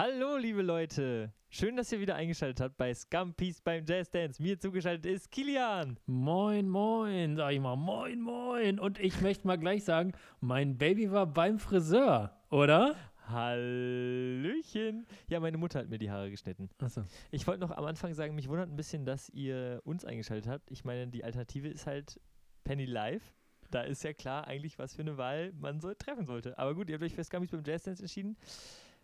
Hallo, liebe Leute. Schön, dass ihr wieder eingeschaltet habt bei Scumpies beim Jazz Dance. Mir zugeschaltet ist Kilian. Moin, moin, sag ich mal, moin, moin. Und ich möchte mal gleich sagen, mein Baby war beim Friseur, oder? Hallöchen. Ja, meine Mutter hat mir die Haare geschnitten. Achso. Ich wollte noch am Anfang sagen, mich wundert ein bisschen, dass ihr uns eingeschaltet habt. Ich meine, die Alternative ist halt Penny Live. Da ist ja klar eigentlich, was für eine Wahl man so treffen sollte. Aber gut, ihr habt euch für Scumpies beim Jazz Dance entschieden.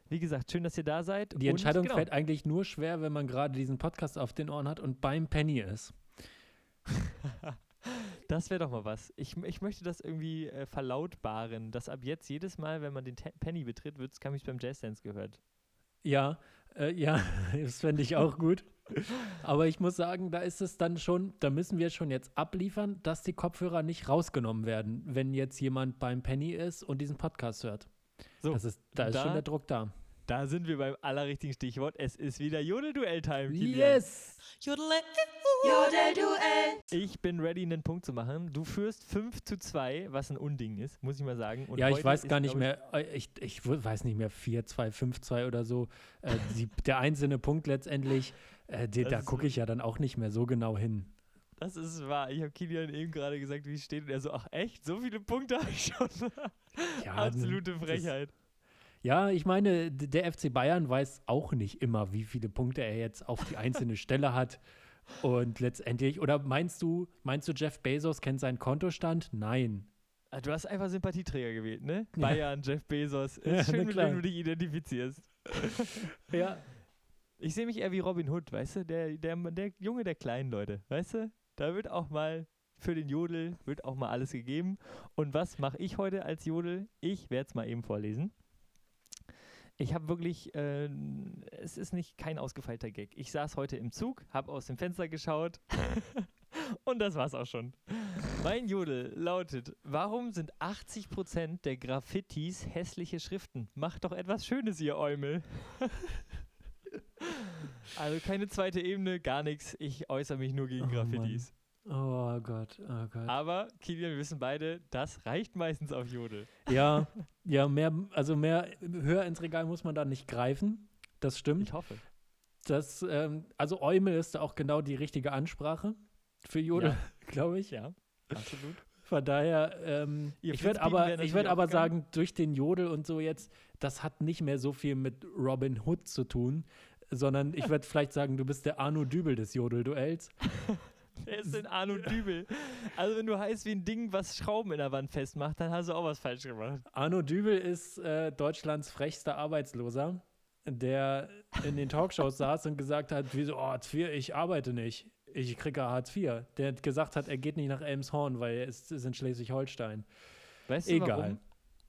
Wie gesagt, schön, dass ihr da seid. Die Und Entscheidung genau. fällt eigentlich nur schwer, wenn man gerade diesen Podcast auf den Ohren hat und beim Penny ist. Das wäre doch mal was. Ich, ich möchte das irgendwie äh, verlautbaren, dass ab jetzt jedes Mal, wenn man den Te Penny betritt, wird Scummies beim Jazz Dance gehört. Ja, äh, ja, das fände ich auch gut. Aber ich muss sagen, da ist es dann schon, da müssen wir schon jetzt abliefern, dass die Kopfhörer nicht rausgenommen werden, wenn jetzt jemand beim Penny ist und diesen Podcast hört. So, Das ist, da ist da- schon der Druck da. da sind wir beim allerrichtigen Stichwort. Es ist wieder Jodelduell-Time. Yes! Jodelduell. Ich bin ready, einen Punkt zu machen. Du führst 5 zu 2, was ein Unding ist, muss ich mal sagen. Und ja, ich weiß gar nicht mehr, äh, ich, ich weiß nicht mehr, 4, 2, 5, 2 oder so. Äh, die, der einzelne Punkt letztendlich, äh, die, da gucke ich ja dann auch nicht mehr so genau hin. Das ist wahr. Ich habe Kilian eben gerade gesagt, wie es steht. Und er so, ach echt? So viele Punkte habe ich schon. Ja, Absolute das- Frechheit. Ja, ich meine, der FC Bayern weiß auch nicht immer, wie viele Punkte er jetzt auf die einzelne Stelle hat. Und letztendlich, oder meinst du, meinst du, Jeff Bezos kennt seinen Kontostand? Nein. Ah, Du hast einfach Sympathieträger gewählt, ne? Ja. Bayern, Jeff Bezos. Ja, Ist na schön, mit wem du dich identifizierst. Ja. Ich sehe mich eher wie Robin Hood, weißt du? Der, der, der Junge der kleinen Leute, weißt du? Da wird auch mal für den Jodel wird auch mal alles gegeben. Und was mache ich heute als Jodel? Ich werde es mal eben vorlesen. Ich habe wirklich, äh, es ist nicht kein ausgefeilter Gag. Ich saß heute im Zug, habe aus dem Fenster geschaut und das war's auch schon. Mein Jodel lautet: Warum sind 80% der Graffitis hässliche Schriften? Macht doch etwas Schönes, ihr Eumel. Also keine zweite Ebene, gar nichts. Ich äußere mich nur gegen Oh, Graffitis. Oh Gott, oh Gott. Aber Kilian, wir wissen beide, das reicht meistens auf Jodel. Ja, ja, mehr, also mehr höher ins Regal muss man da nicht greifen. Das stimmt. Ich hoffe. Das, ähm, also Eumel ist auch genau die richtige Ansprache für Jodel, Ja. glaube ich. Ja, absolut. Von daher, ähm, ich würde aber, ich würd aber sagen, durch den Jodel und so jetzt, das hat nicht mehr so viel mit Robin Hood zu tun, sondern ich würde vielleicht sagen, du bist der Arno Dübel des Jodelduells. Wer ist denn Arno Dübel? Also wenn du heißt wie ein Ding, was Schrauben in der Wand festmacht, dann hast du auch was falsch gemacht. Arno Dübel ist äh, Deutschlands frechster Arbeitsloser, der in den Talkshows saß und gesagt hat, wieso, oh, Hartz IV, ich arbeite nicht. Ich kriege Hartz IV. Der hat gesagt hat, er geht nicht nach Elmshorn, weil er ist, ist in Schleswig-Holstein. Weißt du Egal. warum?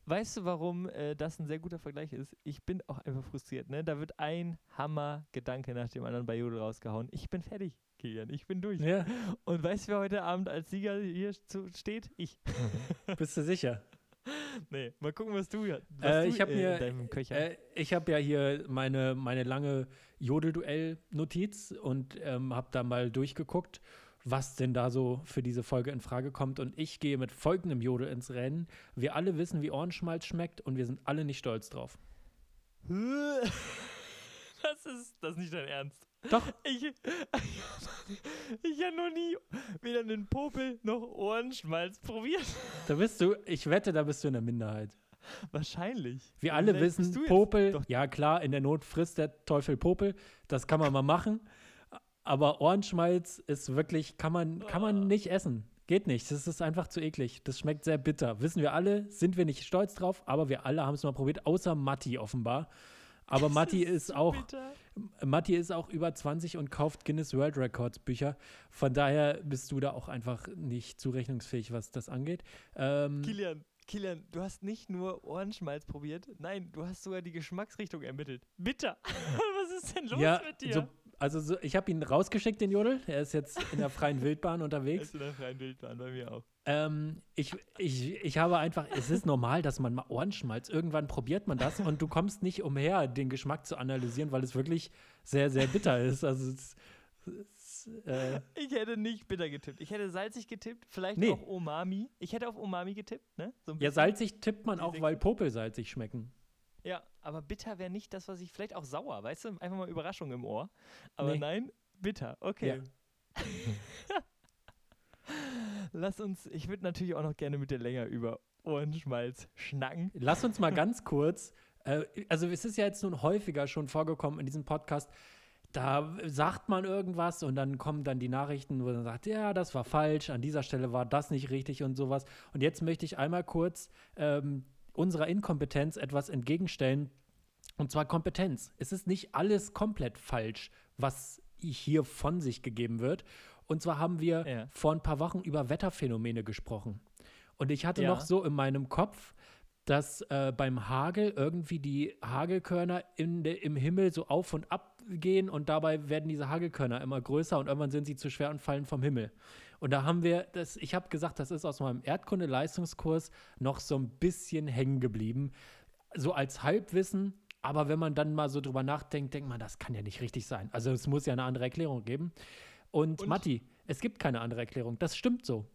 Weißt du, warum äh, das ein sehr guter Vergleich ist? Ich bin auch einfach frustriert. Ne? Da wird ein Hammer-Gedanke nach dem anderen bei Jodel rausgehauen. Ich bin fertig, Kilian. Ich bin durch. Ja, Und weißt du, wer heute Abend als Sieger hier zu, steht? Ich. bist du sicher? Nee, mal gucken, was du, was Äh, du ich habe äh, mir, in deinem Köcher. äh, ich habe ja hier meine, meine lange Jodelduell-Notiz und ähm, habe da mal durchgeguckt, was denn da so für diese Folge in Frage kommt. Und ich gehe mit folgendem Jodel ins Rennen. Wir alle wissen, wie Ohrenschmalz schmeckt und wir sind alle nicht stolz drauf. Das ist, das ist nicht dein Ernst. Doch. Ich, ich habe noch nie weder einen Popel noch Ohrenschmalz probiert. Da bist du, ich wette, da bist du in der Minderheit. Wahrscheinlich. Wir alle Vielleicht wissen, Popel, ja klar, in der Not frisst der Teufel Popel. Das kann man mal machen. Aber Ohrenschmalz ist wirklich, kann man, kann Ah. man nicht essen. Geht nicht. Das ist einfach zu eklig. Das schmeckt sehr bitter. Wissen wir alle, sind wir nicht stolz drauf, aber wir alle haben es mal probiert, außer Matti offenbar. Aber Matti ist, so auch, bitter. Matti ist auch über 20 und kauft Guinness World Records Bücher. Von daher bist du da auch einfach nicht zurechnungsfähig, was das angeht. Ähm, Kilian, Kilian, du hast nicht nur Ohrenschmalz probiert, nein, du hast sogar die Geschmacksrichtung ermittelt. Bitter. Was ist denn los ja, mit dir? so, also so, ich habe ihn rausgeschickt, den Jodel. Er ist jetzt in der freien Wildbahn unterwegs. ist in der freien Wildbahn, bei mir auch. Ähm, ich, ich, ich habe einfach, es ist normal, dass man mal Ohrenschmalz, irgendwann probiert man das und du kommst nicht umher, den Geschmack zu analysieren, weil es wirklich sehr, sehr bitter ist. Also es, es, äh, Ich hätte nicht bitter getippt. Ich hätte salzig getippt, vielleicht Nee. auch Umami. Ich hätte auf Umami getippt, ne? So ja, salzig tippt man auch, weil Popel salzig schmecken. Ja, aber bitter wäre nicht das, was ich, vielleicht auch sauer, weißt du? Einfach mal Überraschung im Ohr. Aber Nee. nein, bitter, okay. Lass uns, ich würde natürlich auch noch gerne mit dir länger über Ohrenschmalz schnacken. Lass uns mal ganz kurz, äh, also es ist ja jetzt nun häufiger schon vorgekommen in diesem Podcast, da sagt man irgendwas und dann kommen dann die Nachrichten, wo man sagt, ja, das war falsch, an dieser Stelle war das nicht richtig und sowas. Und jetzt möchte ich einmal kurz ähm, unserer Inkompetenz etwas entgegenstellen. Und zwar Kompetenz. Es ist nicht alles komplett falsch, was hier von sich gegeben wird. Und zwar haben wir Ja. vor ein paar Wochen über Wetterphänomene gesprochen. Und ich hatte Ja. noch so in meinem Kopf, dass äh, beim Hagel irgendwie die Hagelkörner in im Himmel so auf und ab gehen und dabei werden diese Hagelkörner immer größer und irgendwann sind sie zu schwer und fallen vom Himmel. Und da haben wir das, ich habe gesagt, das ist aus meinem Erdkunde-Leistungskurs noch so ein bisschen hängen geblieben. So als Halbwissen, aber wenn man dann mal so drüber nachdenkt, denkt man, das kann ja nicht richtig sein. Also es muss ja eine andere Erklärung geben. Und, Und? Matti, es gibt keine andere Erklärung. Das stimmt so.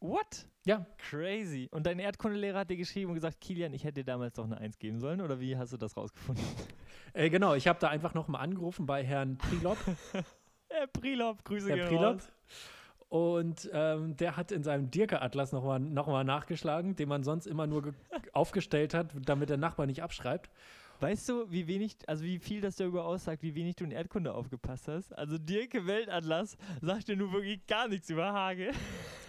What? Ja, Crazy. Und dein Erdkundelehrer hat dir geschrieben und gesagt, Kilian, ich hätte dir damals doch eine Eins geben sollen? Oder wie hast du das rausgefunden? äh, genau. Ich habe da einfach noch mal angerufen bei Herrn Prilop. Herr Prilop, Grüße Herr Prilop. raus. Und ähm, der hat in seinem Dirke-Atlas nochmal noch mal nachgeschlagen, den man sonst immer nur ge- aufgestellt hat, damit der Nachbar nicht abschreibt. Weißt du, wie wenig, also wie viel das darüber aussagt, wie wenig du in Erdkunde aufgepasst hast? Also Dirke Weltatlas sagt dir nur wirklich gar nichts über Hagel.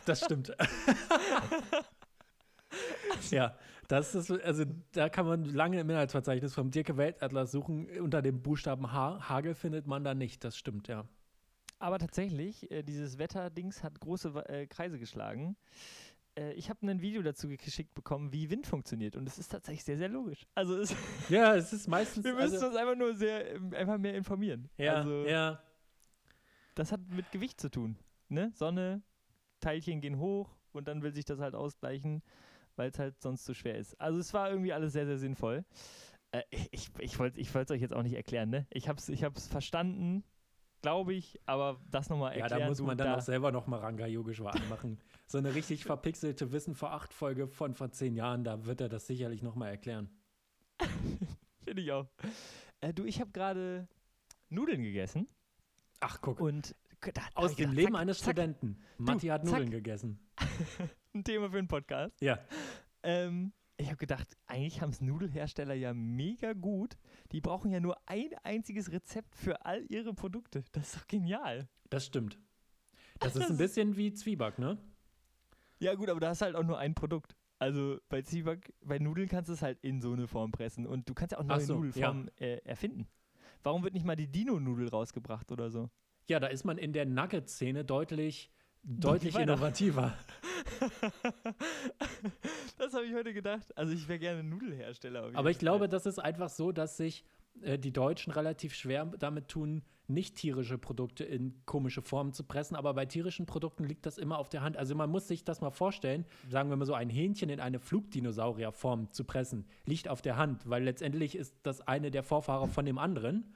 Das stimmt. ja, das ist, also da kann man lange im Inhaltsverzeichnis vom Dirke Weltatlas suchen. Unter dem Buchstaben H, Hagel findet man da nicht. Das stimmt, ja. Aber tatsächlich, äh, dieses Wetterdings hat große äh, Kreise geschlagen. Äh, ich habe ein Video dazu geschickt bekommen, wie Wind funktioniert. Und es ist tatsächlich sehr, sehr logisch. Also es, Ja, es ist meistens. wir müssen also, uns einfach nur sehr, ähm, einfach mehr informieren. ja, also, ja. Das hat mit Gewicht zu tun. Ne? Sonne, Teilchen gehen hoch und dann will sich das halt ausgleichen, weil es halt sonst zu schwer ist. Also es war irgendwie alles sehr, sehr sinnvoll. Äh, ich ich wollte es euch jetzt auch nicht erklären, ne? Ich habe es ich hab's verstanden, glaube ich, aber das nochmal Ja, erklären. da muss du, man dann da, auch selber noch mal Ranga Yogeshwar anmachen. So eine richtig verpixelte Wissen vor acht Folge von vor zehn Jahren, da wird er das sicherlich noch mal erklären. Finde ich auch. Äh, du, ich habe gerade Nudeln gegessen Ach, guck. und da, Aus dem gedacht, Leben zack, eines zack, Studenten. Matti hat zack. Nudeln gegessen. Ein Thema für einen Podcast. Ja. Ähm, ich habe gedacht, eigentlich haben es Nudelhersteller ja mega gut. Die brauchen ja nur ein einziges Rezept für all ihre Produkte. Das ist doch genial. Das stimmt. Das ist Das ein ist- bisschen wie Zwieback, ne? Ja, gut, aber da hast du halt auch nur ein Produkt. Also bei Zwieback, bei Nudeln kannst du es halt in so eine Form pressen. Und du kannst ja auch neue so, Nudelformen äh, erfinden. Warum wird nicht mal die Dino-Nudel rausgebracht oder so? Ja, da ist man in der Nugget-Szene deutlich, deutlich innovativer. das habe ich heute gedacht. Also ich wäre gerne Nudelhersteller. Aber ich glaube, das ist einfach so, dass sich äh, die Deutschen relativ schwer damit tun, nicht tierische Produkte in komische Formen zu pressen. Aber bei tierischen Produkten liegt das immer auf der Hand. Also man muss sich das mal vorstellen, sagen wir mal so, ein Hähnchen in eine Flugdinosaurierform zu pressen, liegt auf der Hand, weil letztendlich ist das eine der Vorfahrer von dem anderen.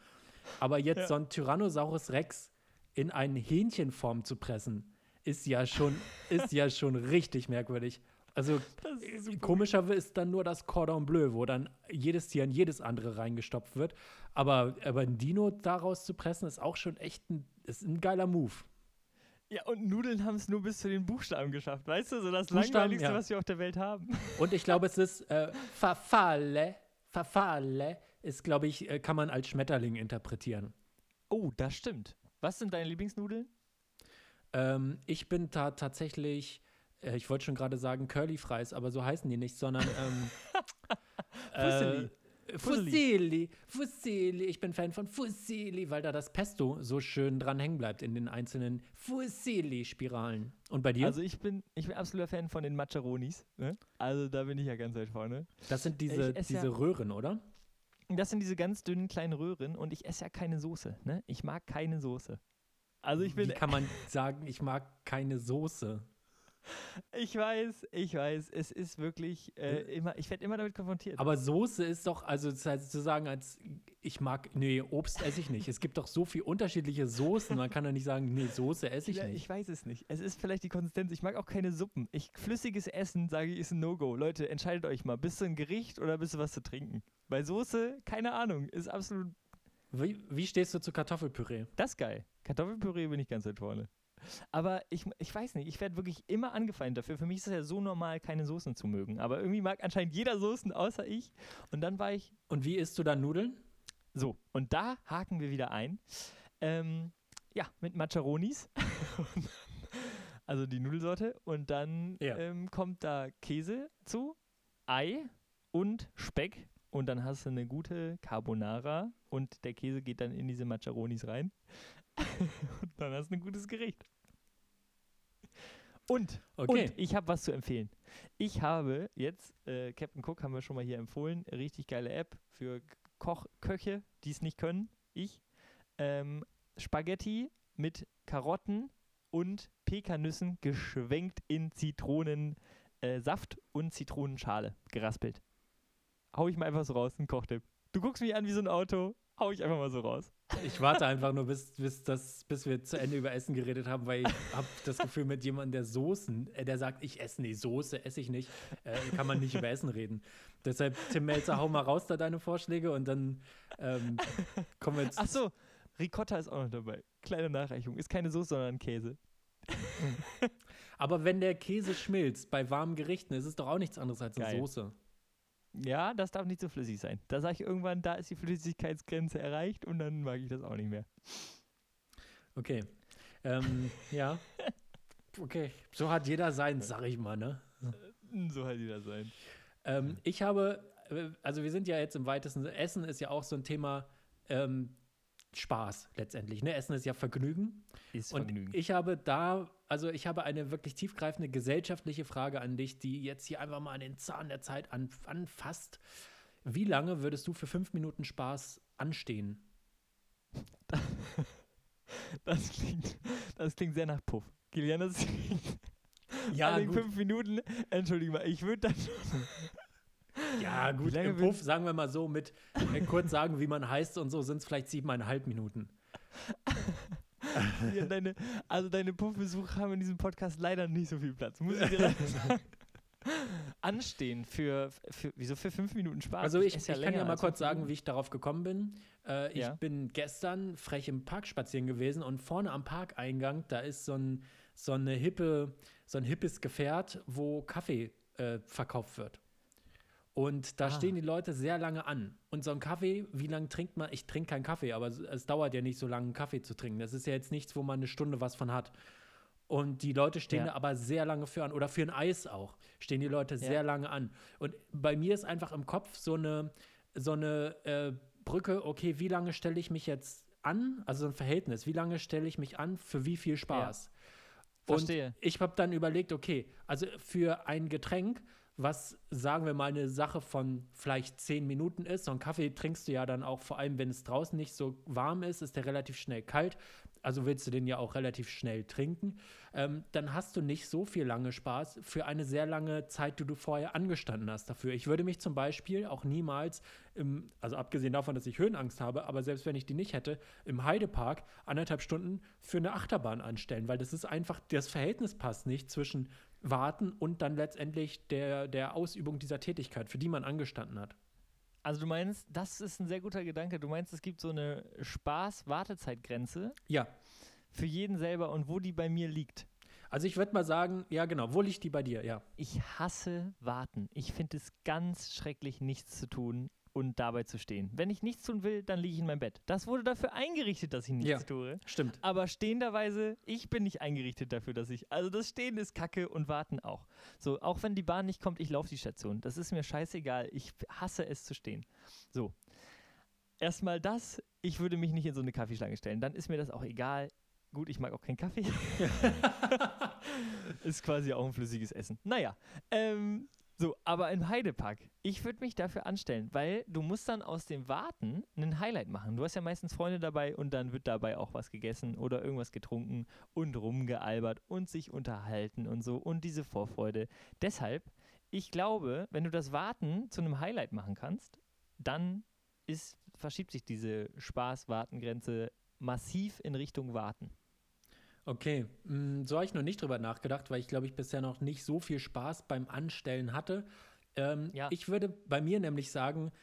Aber jetzt Ja. so ein Tyrannosaurus Rex in eine Hähnchenform zu pressen, ist ja schon, ist ja schon richtig merkwürdig. Also ist super. Komischer ist dann nur das Cordon Bleu, wo dann jedes Tier in jedes andere reingestopft wird. Aber, aber ein Dino daraus zu pressen, ist auch schon echt ein, ist ein geiler Move. Ja, und Nudeln haben es nur bis zu den Buchstaben geschafft. Weißt du, so das Buchstaben, Langweiligste, ja. was wir auf der Welt haben. Und ich glaube, es ist äh, Verfalle. Verfalle ist, glaube ich, äh, kann man als Schmetterling interpretieren. Oh, das stimmt. Was sind deine Lieblingsnudeln? Ähm, ich bin da tatsächlich, äh, ich wollte schon gerade sagen Curly Fries, aber so heißen die nicht, sondern ähm, Fusilli. Äh, Fusilli, Fusilli. Ich bin Fan von Fusilli, weil da das Pesto so schön dran hängen bleibt in den einzelnen Fusilli-Spiralen. Und bei dir? Also ich bin, ich bin absoluter Fan von den Macaronis. Ne? Also da bin ich ja ganz weit vorne. das sind diese, diese ja- Röhren, oder? Das sind diese ganz dünnen kleinen Röhren und ich esse ja keine Soße. Ne? Ich mag keine Soße. Also ich bin, Wie kann man sagen, ich mag keine Soße? ich weiß, ich weiß, es ist wirklich äh, immer, ich werde immer damit konfrontiert. Aber Soße ist doch, also das heißt, zu sagen, als ich mag, nee, Obst esse ich nicht. Es gibt doch so viele unterschiedliche Soßen. Man kann doch nicht sagen, nee, Soße esse ich Ja, nicht. ich weiß es nicht. Es ist vielleicht die Konsistenz. Ich mag auch keine Suppen. Ich, flüssiges Essen, sage ich, ist ein No-Go. Leute, entscheidet euch mal. Bist du ein Gericht oder bist du was zu trinken? Bei Soße, keine Ahnung, ist absolut Wie, wie stehst du zu Kartoffelpüree? das ist geil. Kartoffelpüree bin ich ganz weit vorne. Aber ich, ich weiß nicht, ich werde wirklich immer angefeindet dafür. Für mich ist es ja so normal, keine Soßen zu mögen. Aber irgendwie mag anscheinend jeder Soßen außer ich. Und dann war ich Und wie isst du dann Nudeln? so. Und da haken wir wieder ein. Ähm, ja, mit Macaronis. also die Nudelsorte. Und dann Ja. ähm, kommt da Käse zu, Ei und Speck. Und dann hast du eine gute Carbonara. Und der Käse geht dann in diese Macaronis rein. und dann hast du ein gutes Gericht. Und Okay. und ich habe was zu empfehlen. Ich habe jetzt, äh, Captain Cook haben wir schon mal hier empfohlen, richtig geile App für Koch Köche, die es nicht können. Ich. Ähm, Spaghetti mit Karotten und Pekannüssen geschwenkt in Zitronensaft äh, und Zitronenschale geraspelt. Hau ich mal einfach so raus, ein Kochtipp. Du guckst mich an wie so ein Auto, hau ich einfach mal so raus. Ich warte einfach nur, bis, bis, das, bis wir zu Ende über Essen geredet haben, weil ich habe das Gefühl, mit jemandem, der Soßen, äh, der sagt, ich esse nicht, Soße esse ich nicht, äh, kann man nicht über Essen reden. Deshalb, Tim Melzer, hau mal raus da deine Vorschläge und dann ähm, kommen wir jetzt. Ach so, Ricotta ist auch noch dabei. Kleine Nachreichung. Ist keine Soße, sondern Käse. Aber wenn der Käse schmilzt bei warmen Gerichten, ist es doch auch nichts anderes als eine Geil. Soße. Ja, das darf nicht so flüssig sein. Da sage ich irgendwann, da ist die Flüssigkeitsgrenze erreicht und dann mag ich das auch nicht mehr. Okay. Ähm, ja. Okay. So hat jeder seins, sag ich mal, ne? So halt wieder sein. Ähm, ich habe, äh, also wir sind ja jetzt im weitesten, Essen ist ja auch so ein Thema ähm, Spaß letztendlich. Ne? Essen ist ja Vergnügen. Ist Und Vergnügen. ich habe da, also ich habe eine wirklich tiefgreifende gesellschaftliche Frage an dich, die jetzt hier einfach mal an den Zahn der Zeit an, anfasst. Wie lange würdest du für fünf Minuten Spaß anstehen? Das klingt, das klingt sehr nach Puff. Kilian, das klingt Ja, allem gut. fünf Minuten. Entschuldige mal, ich würde dann schon. Ja, gut, im Puff, sagen wir mal so, mit äh, kurz sagen, wie man heißt und so, sind es vielleicht siebeneinhalb Minuten. Ja, deine, also deine Puffbesuche haben in diesem Podcast leider nicht so viel Platz, muss ich dir leider sagen. Anstehen für, für, wieso für fünf Minuten Spaß? Also ich, esse ich kann ja mal kurz sagen, wie ich darauf gekommen bin. Äh, ich Ja. bin gestern frech im Park spazieren gewesen und vorne am Parkeingang, da ist so ein, so eine hippe, so ein hippes Gefährt, wo Kaffee äh, verkauft wird. Und da Ah. stehen die Leute sehr lange an. Und so ein Kaffee, wie lange trinkt man? Ich trinke keinen Kaffee, aber es, dauert ja nicht so lange, einen Kaffee zu trinken. Das ist ja jetzt nichts, wo man eine Stunde was von hat. Und die Leute stehen Ja. da aber sehr lange für an. Oder für ein Eis auch. Stehen die Leute sehr lange an. Und bei mir ist einfach im Kopf so eine, so eine äh, Brücke, okay, wie lange stelle ich mich jetzt an? Also so ein Verhältnis. Wie lange stelle ich mich an? Für wie viel Spaß? Verstehe. Und ich habe dann überlegt, okay, also für ein Getränk, was sagen wir mal eine Sache von vielleicht zehn Minuten ist, so einen Kaffee trinkst du ja dann auch, vor allem wenn es draußen nicht so warm ist, ist der relativ schnell kalt. Also willst du den ja auch relativ schnell trinken. Ähm, dann hast du nicht so viel lange Spaß für eine sehr lange Zeit, die du vorher angestanden hast dafür. Ich würde mich zum Beispiel auch niemals, im, also abgesehen davon, dass ich Höhenangst habe, aber selbst wenn ich die nicht hätte, im Heidepark anderthalb Stunden für eine Achterbahn anstellen, weil das ist einfach, das Verhältnis passt nicht zwischen Warten und dann letztendlich der, der Ausübung dieser Tätigkeit, für die man angestanden hat. Also du meinst, das ist ein sehr guter Gedanke. Du meinst, es gibt so eine Spaß-Wartezeitgrenze Ja, für jeden selber und wo die bei mir liegt. also ich würde mal sagen, ja genau, wo liegt die bei dir? Ja. Ich hasse Warten. Ich finde es ganz schrecklich, nichts zu tun und dabei zu stehen. Wenn ich nichts tun will, dann liege ich in meinem Bett. Das wurde dafür eingerichtet, dass ich nichts Ja. tue. Stimmt. Aber stehenderweise, ich bin nicht eingerichtet dafür, dass ich. Also das Stehen ist Kacke und Warten auch. So, auch wenn die Bahn nicht kommt, ich laufe die Station. Das ist mir scheißegal. Ich hasse es zu stehen. So. Erstmal das, ich würde mich nicht in so eine Kaffeeschlange stellen. Dann ist mir das auch egal. Gut, ich mag auch keinen Kaffee. ist quasi auch ein flüssiges Essen. Naja, ähm, so, aber im Heidepark, ich würde mich dafür anstellen, weil du musst dann aus dem Warten einen Highlight machen. Du hast ja meistens Freunde dabei und dann wird dabei auch was gegessen oder irgendwas getrunken und rumgealbert und sich unterhalten und so und diese Vorfreude. Deshalb, ich glaube, wenn du das Warten zu einem Highlight machen kannst, dann ist, verschiebt sich diese Spaß-Warten-Grenze massiv in Richtung Warten. Okay, mm, so habe ich noch nicht drüber nachgedacht, weil ich glaube ich bisher noch nicht so viel Spaß beim Anstellen hatte. Ähm, Ja. Ich würde bei mir nämlich sagen,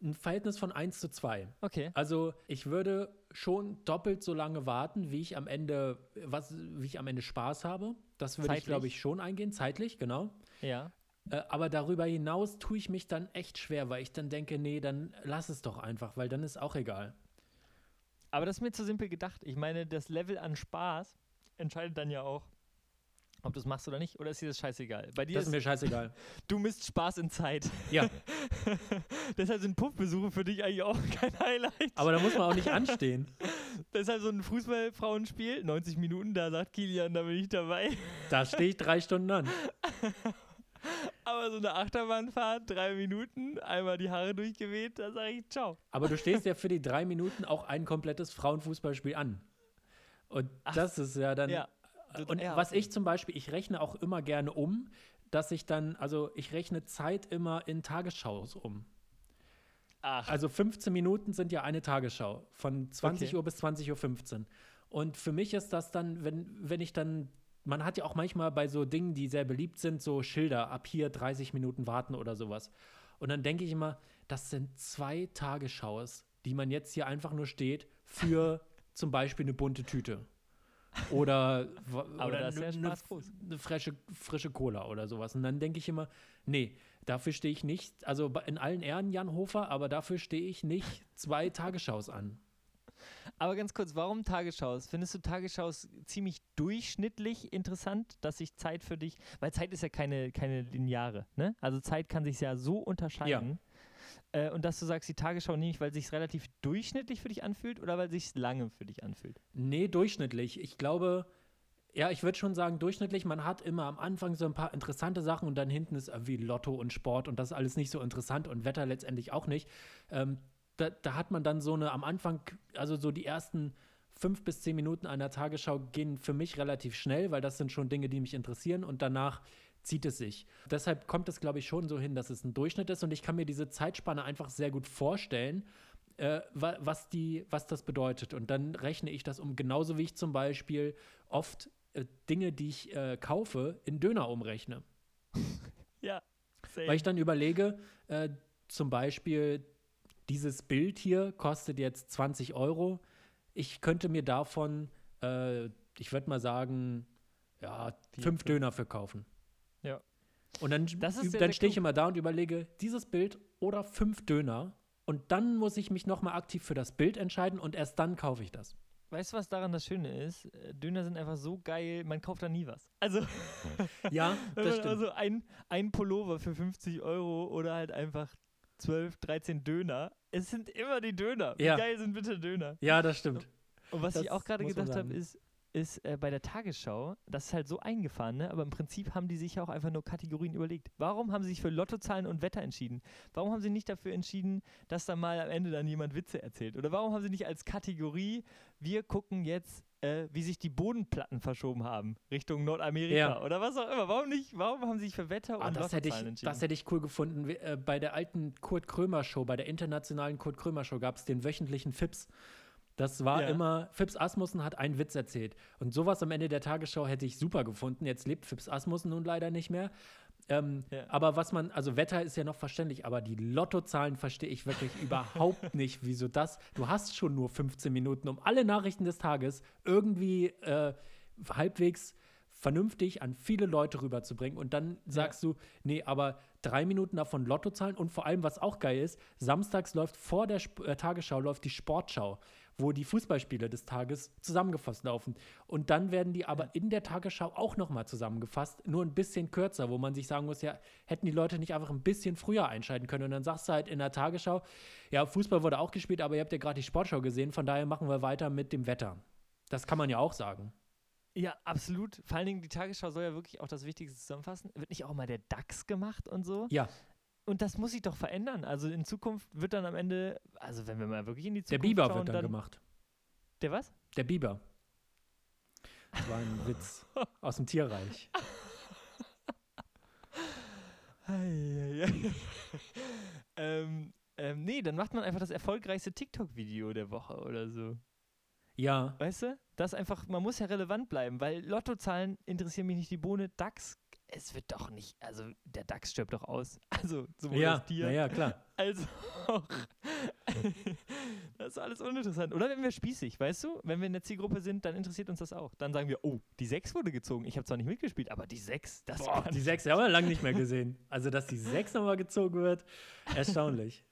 ein Verhältnis von 1 zu 2. Okay. Also ich würde schon doppelt so lange warten, wie ich am Ende, was, wie ich am Ende Spaß habe. Das würde ich, Zeitlich? glaube ich, schon eingehen, zeitlich, genau. Ja. Äh, aber darüber hinaus tue ich mich dann echt schwer, weil ich dann denke, nee, dann lass es doch einfach, weil dann ist auch egal. Aber das ist mir zu simpel gedacht. Ich meine, das Level an Spaß entscheidet dann ja auch, ob du es machst oder nicht. Oder ist dir das scheißegal? Bei dir Das ist mir scheißegal. du misst Spaß in Zeit. Ja, Deshalb sind Puffbesuche für dich eigentlich auch kein Highlight. aber da muss man auch nicht anstehen. Deshalb so ein Fußballfrauenspiel, 90 Minuten, da sagt Kilian, da bin ich dabei. Da stehe ich drei Stunden an. Aber so eine Achterbahnfahrt, drei Minuten, einmal die Haare durchgeweht, da sage ich ciao. Aber du stehst ja für die drei Minuten auch ein komplettes Frauenfußballspiel an. Und Ach, das ist ja dann. ja. Und Ja, was okay. ich zum Beispiel, ich rechne auch immer gerne um, dass ich dann, also ich rechne Zeit immer in Tagesschaus um. Ach, Also 15 Minuten sind ja eine Tagesschau von 20 Okay. Uhr bis 20.15 Uhr. Und für mich ist das dann, wenn, wenn ich dann, man hat ja auch manchmal bei so Dingen, die sehr beliebt sind, so Schilder, ab hier 30 Minuten warten oder sowas. Und dann denke ich immer, das sind zwei Tagesschaus, die man jetzt hier einfach nur steht für zum Beispiel eine bunte Tüte. Oder, oder eine, groß. eine frische, frische Cola oder sowas. Und dann denke ich immer, nee, dafür stehe ich nicht, also in allen Ehren Jan Hofer, aber dafür stehe ich nicht zwei Tagesschaus an. aber ganz kurz, warum Tagesschaus? Findest du Tagesschaus ziemlich durchschnittlich interessant, dass sich Zeit für dich, weil Zeit ist ja keine, keine lineare, ne? Also Zeit kann sich ja so unterscheiden. Äh, und dass du sagst, die Tagesschau nehme ich, weil sich relativ durchschnittlich für dich anfühlt oder weil sich lange für dich anfühlt? Nee, durchschnittlich. Ich glaube, ja, ich würde schon sagen, durchschnittlich. Man hat immer am Anfang so ein paar interessante Sachen und dann hinten ist irgendwie Lotto und Sport und das ist alles nicht so interessant und Wetter letztendlich auch nicht. Ähm, da, da hat man dann so eine am Anfang, also so die ersten fünf bis zehn Minuten einer Tagesschau gehen für mich relativ schnell, weil das sind schon Dinge, die mich interessieren und danach zieht es sich. Deshalb kommt es, glaube ich, schon so hin, dass es ein Durchschnitt ist und ich kann mir diese Zeitspanne einfach sehr gut vorstellen, äh, wa was, die, was das bedeutet. Und dann rechne ich das um, genauso wie ich zum Beispiel oft äh, Dinge, die ich äh, kaufe, in Döner umrechne. Ja. Same. Weil ich dann überlege, äh, zum Beispiel, dieses Bild hier kostet jetzt 20 Euro. Ich könnte mir davon, äh, ich würde mal sagen, ja, fünf. Döner verkaufen. Und dann, dann stehe ich immer da und überlege, dieses Bild oder fünf Döner. Und dann muss ich mich nochmal aktiv für das Bild entscheiden und erst dann kaufe ich das. Weißt du, was daran das Schöne ist? Äh, Döner sind einfach so geil, man kauft da nie was. Also, Ja, das stimmt. also ein, ein Pullover für 50 Euro oder halt einfach 12, 13 Döner. Es sind immer die Döner. Wie Ja. geil sind bitte Döner? ja, das stimmt. Und was Das ich auch gerade gedacht habe, ist, ist äh, bei der Tagesschau, das ist halt so eingefahren, ne? aber im Prinzip haben die sich ja auch einfach nur Kategorien überlegt. Warum haben sie sich für Lottozahlen und Wetter entschieden? Warum haben sie nicht dafür entschieden, dass da mal am Ende dann jemand Witze erzählt? Oder warum haben sie nicht als Kategorie, wir gucken jetzt, äh, wie sich die Bodenplatten verschoben haben Richtung Nordamerika Ja. oder was auch immer? Warum nicht? Warum haben sie sich für Wetter Ah, und das, hätte ich, entschieden? das hätte ich cool gefunden. Äh, bei der alten Kurt Krömer Show, bei der internationalen Kurt Krömer Show gab es den wöchentlichen Fips. Das war Ja. immer, Fips Asmussen hat einen Witz erzählt. Und sowas am Ende der Tagesschau hätte ich super gefunden. Jetzt lebt Fips Asmussen nun leider nicht mehr. Ähm, Ja. Aber was man, also Wetter ist ja noch verständlich, aber die Lottozahlen verstehe ich wirklich überhaupt nicht, wieso das. Du hast schon nur 15 Minuten, um alle Nachrichten des Tages irgendwie äh, halbwegs vernünftig an viele Leute rüberzubringen. Und dann sagst du, nee, aber drei Minuten davon Lottozahlen und vor allem, was auch geil ist, samstags läuft vor der Sp äh, Tagesschau läuft die Sportschau, wo die Fußballspiele des Tages zusammengefasst laufen. Und dann werden die aber in der Tagesschau auch nochmal zusammengefasst, nur ein bisschen kürzer, wo man sich sagen muss, ja, hätten die Leute nicht einfach ein bisschen früher einschalten können. Und dann sagst du halt in der Tagesschau, ja, Fußball wurde auch gespielt, aber ihr habt ja gerade die Sportschau gesehen, von daher machen wir weiter mit dem Wetter. Das kann man ja auch sagen. Ja, absolut. Vor allen Dingen, die Tagesschau soll ja wirklich auch das Wichtigste zusammenfassen. Wird nicht auch mal der DAX gemacht und so? Ja, Und das muss sich doch verändern. Also in Zukunft wird dann am Ende, also wenn wir mal wirklich in die der Zukunft Biber schauen, wird dann, gemacht. Der was? Der Biber. Das war ein Witz aus dem Tierreich. ähm, ähm, nee, dann macht man einfach das erfolgreichste TikTok-Video der Woche oder so. Ja. Weißt du? Das einfach, man muss ja relevant bleiben, weil Lottozahlen interessieren mich nicht die Bohne. DAX, es wird doch nicht, also der DAX stirbt doch aus. Also sowohl Ja, das Tier na ja, klar. als auch. das ist alles uninteressant. Oder wenn wir spießig, weißt du? Wenn wir in der Zielgruppe sind, dann interessiert uns das auch. Dann sagen wir, oh, die 6 wurde gezogen. Ich habe zwar nicht mitgespielt, aber die 6, das Boah, die 6 haben wir lange nicht mehr gesehen. Also, dass die 6 nochmal gezogen wird, erstaunlich.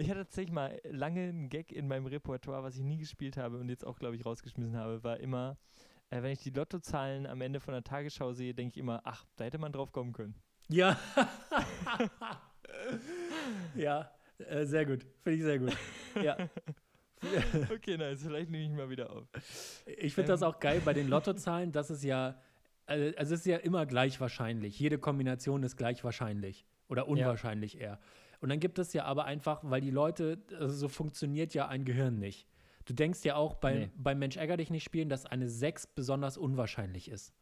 Ich hatte tatsächlich mal lange einen Gag in meinem Repertoire, was ich nie gespielt habe und jetzt auch, glaube ich, rausgeschmissen habe, war immer, äh, wenn ich die Lottozahlen am Ende von der Tagesschau sehe, denke ich immer, ach, da hätte man drauf kommen können. Ja. ja, äh, sehr gut. Finde ich sehr gut. Ja. Okay, nice, vielleicht nehme ich mal wieder auf. Ich finde das Ähm. auch geil bei den Lottozahlen, dass es ja, also also es ist ja immer gleich wahrscheinlich. Jede Kombination ist gleich wahrscheinlich oder unwahrscheinlich eher. Und dann gibt es ja aber einfach, weil die Leute, also so funktioniert ja ein Gehirn nicht. Du denkst ja auch bei, Nee. beim Mensch ärger dich nicht spielen, dass eine 6 besonders unwahrscheinlich ist.